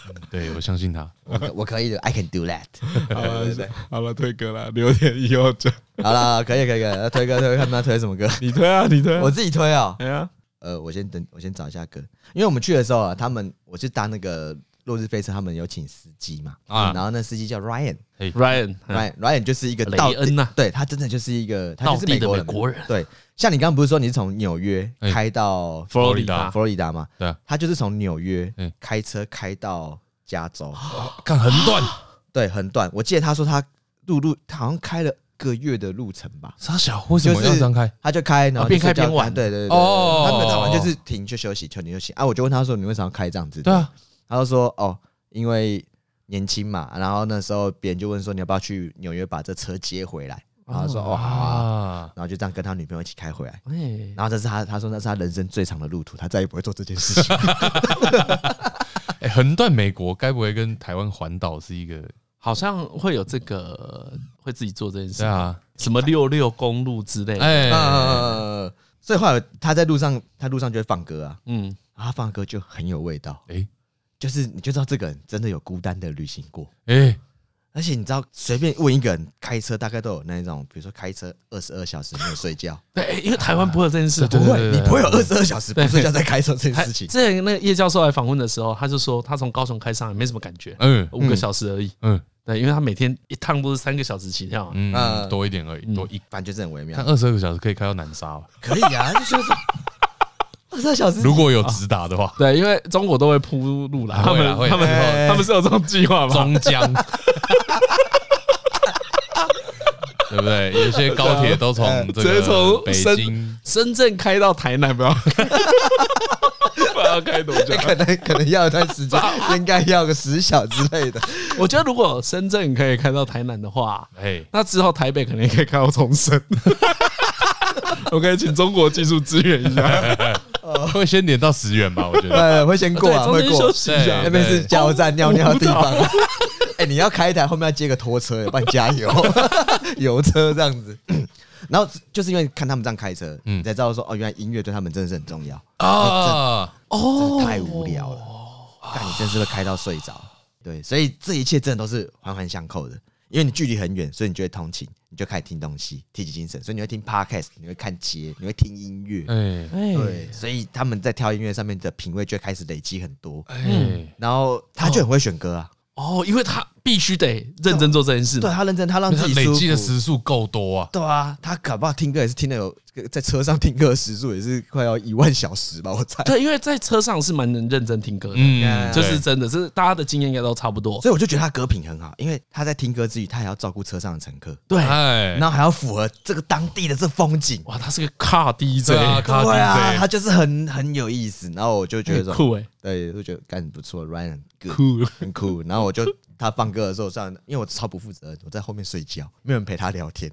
对我相信他，我可我可以的，I can do that。好了对对，好了，推歌了，留点以后整好了，可以可以可以，那推歌推歌，看他推什么歌？你推啊，你推啊，我自己推啊。哎呀，呃，我先等，我先找一下歌，因为我们去的时候啊，他们我是搭那个落日飞车他们有请司机嘛，啊然后那司机叫 Ryan。Ryan，嗯 Ryan Ryan 就是一个雷道恩呐对他真的就是一个，他就是美国人。美国人，对，像你刚刚不是说你是从纽约哎开到佛罗里达佛罗里达，佛罗里达吗？对啊，他就是从纽约嗯开车开到加州，看很短，对，很短。我记得他说他路路，他好像开了个月的路程吧，傻小为什么要这样开？他就开，然后啊边开边玩对对对，哦他们打完就是停就休息，停就休息。啊，我就问他说你为什么要开这样子？对啊，他就说哦，因为年轻嘛，然后那时候别人就问说你要不要去纽约把这车接回来，然后他说哦好啊，啊，然后就这样跟他女朋友一起开回来。哎，然后这是他他说那是他人生最长的路途，他再也不会做这件事情。哎，横断美国，该不会跟台湾环岛是一个？好像会有这个会自己做这件事。对，啊，什么六六公路之类的，哎，呃，所以后来他在路上，他路上就会放歌啊，嗯，然后他放歌就很有味道，哎就是你就知道这个人真的有孤单的旅行过。哎，而且你知道，随便问一个人开车，大概都有那种，比如说开车二十二小时没有睡觉，对，因为台湾不会有这件事，对不会，你不会有二十二小时不睡觉在开车这件事情。之前那个叶教授来访问的时候，他就说他从高雄开上来没什么感觉，嗯五个小时而已。嗯对，因为他每天一趟都是三个小时起跳啊。嗯，呃多一点而已，多一。反正就是很微妙他。二十二个小时可以开到南沙吧？可以啊，就就是二十二小时。如果有直达的话，对，因为中国都会铺路啦，他会啦会啦们他们哎他们是有这种计划吗？中江，对不对？有些高铁都从这直接个从北深京，深圳开到台南，不要 不知道要开多久。可能可能要一段时间，应该要个十小之类的。我觉得如果深圳可以开到台南的话，哎，那之后台北可能也可以开到重生。我可以请中国技术支援一下，会先连到十元吧？我觉得。呃，会先过啊，会过中间休。息一下对那。边是加油站尿尿的地方。哎，你要开一台，后面要接个拖车，帮你加油，油车这样子。然后就是因为看他们这样开车，你才知道说哦，原来音乐对他们真的是很重要。啊，真的太无聊了，但你真是会开到睡着。对，所以这一切真的都是环环相扣的。因为你距离很远，所以你就会通勤，你就开始听东西，提起精神。所以你会听 podcast，你会看街，你会听音乐。哎哎对，所以他们在挑音乐上面的品味就开始累积很多。哎，然后他就很会选歌啊，哦，因为他必须得认真做这件事嘛。对他认真，他让自己累积的时数够多啊！对啊，他搞不好听歌也是听的有，在车上听歌的时数也是快要一万小时吧，我猜。对，因为在车上是蛮能认真听歌的，嗯，就是真的是大家的经验应该都差不多。所以我就觉得他歌品很好，因为他在听歌之余，他还要照顾车上的乘客，对，哎然，后还要符合这个当地的这风景。哇，他是个 car DJ，对啊，他就是很很有意思。然后我就觉得，酷哎，对，就觉得干很不错，Ryan 很酷。很酷。然后我就他放歌的时候，这样，因为我超不负责任，我在后面睡觉，没有人陪他聊天。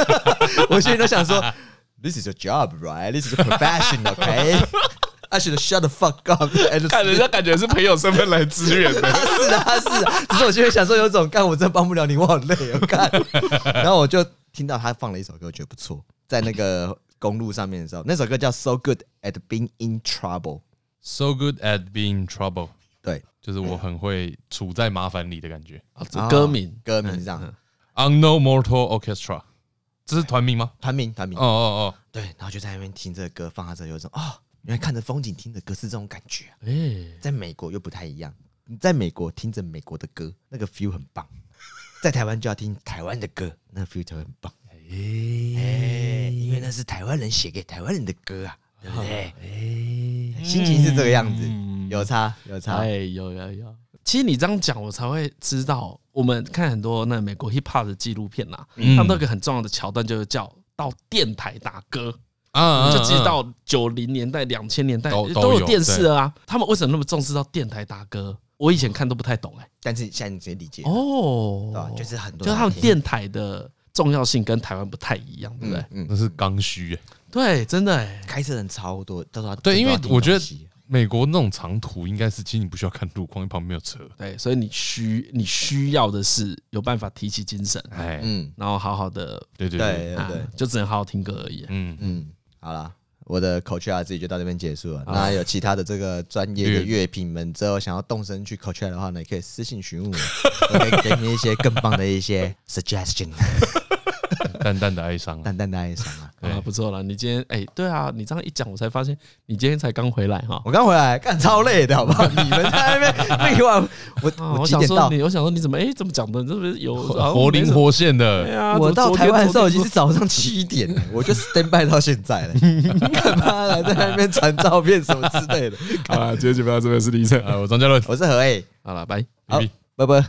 我心里都想说，This is your job, right? This is a profession, okay? I should shut the fuck up. and 看人家感觉是朋友身份来支援的，他 是啊，他是啊，只是我就会想说，有种干我真的帮不了你，我好累我，干。然后我就听到他放了一首歌，我觉得不错，在那个公路上面的时候，那首歌叫《So Good at Being in Trouble》。So good at being trouble，对，就是我很会处在麻烦里的感觉。啊这歌名。歌名是这样，Unknown Mortal Orchestra，这是团名吗？团名团名。哦。哦哦。对，然后就在那边听这个歌，放在这有一种哦，原来看着风景听着歌是这种感觉啊。哎，在美国又不太一样，你在美国听着美国的歌，那个 feel 很棒；在台湾就要听台湾的歌，那个 feel 就很棒。哎，因为那是台湾人写给台湾人的歌啊，对不对？哎，心情是这个样子，有差有差。哎，有有有。其实你这样讲，我才会知道，我们看很多那美国 hip hop 的纪录片呐，嗯他们都有个很重要的桥段，就是叫到电台打歌。哦，啊就其实到九零年代、两千年代都都有电视啊。他们为什么那么重视到电台打歌？我以前看都不太懂哎。但是现在你直接理解，哦对吧？就是很多就是他们电台的重要性跟台湾不太一样，对不对？嗯，那是刚需耶。对，真的哎。开车人超多，到时候对，因为我觉得得美国那种长途应该是，其实你不需要看路况，因为旁边没有车。对，所以你需你需要的是有办法提起精神，哎，嗯然后好好的，对对对，啊对对对，就只能好好听歌而已。嗯，嗯，好啦，我的口 o 自己就到这边结束了。那有其他的这个专业的乐评们之后想要动身去口 o 的话呢，也可以私信询问我，我可以给你一些更棒的一些 suggestion。淡淡的哀伤，淡淡的哀伤啊。啊，不错了，你今天哎，对啊，你这样一讲，我才发现你今天才刚回来哈。我刚回来，干超累的，好不好？你们在那边废话，我我想说你，我想说你怎么哎，怎么讲的？这不是有活灵活现的？对啊，我到台湾的时候已经是早上七点了，我就 stand by 到现在了。干嘛来在那边传照片什么之类的？好了，今天就不到这边，是李晨，我张嘉伦，我是何 A，好了，拜，好，拜拜。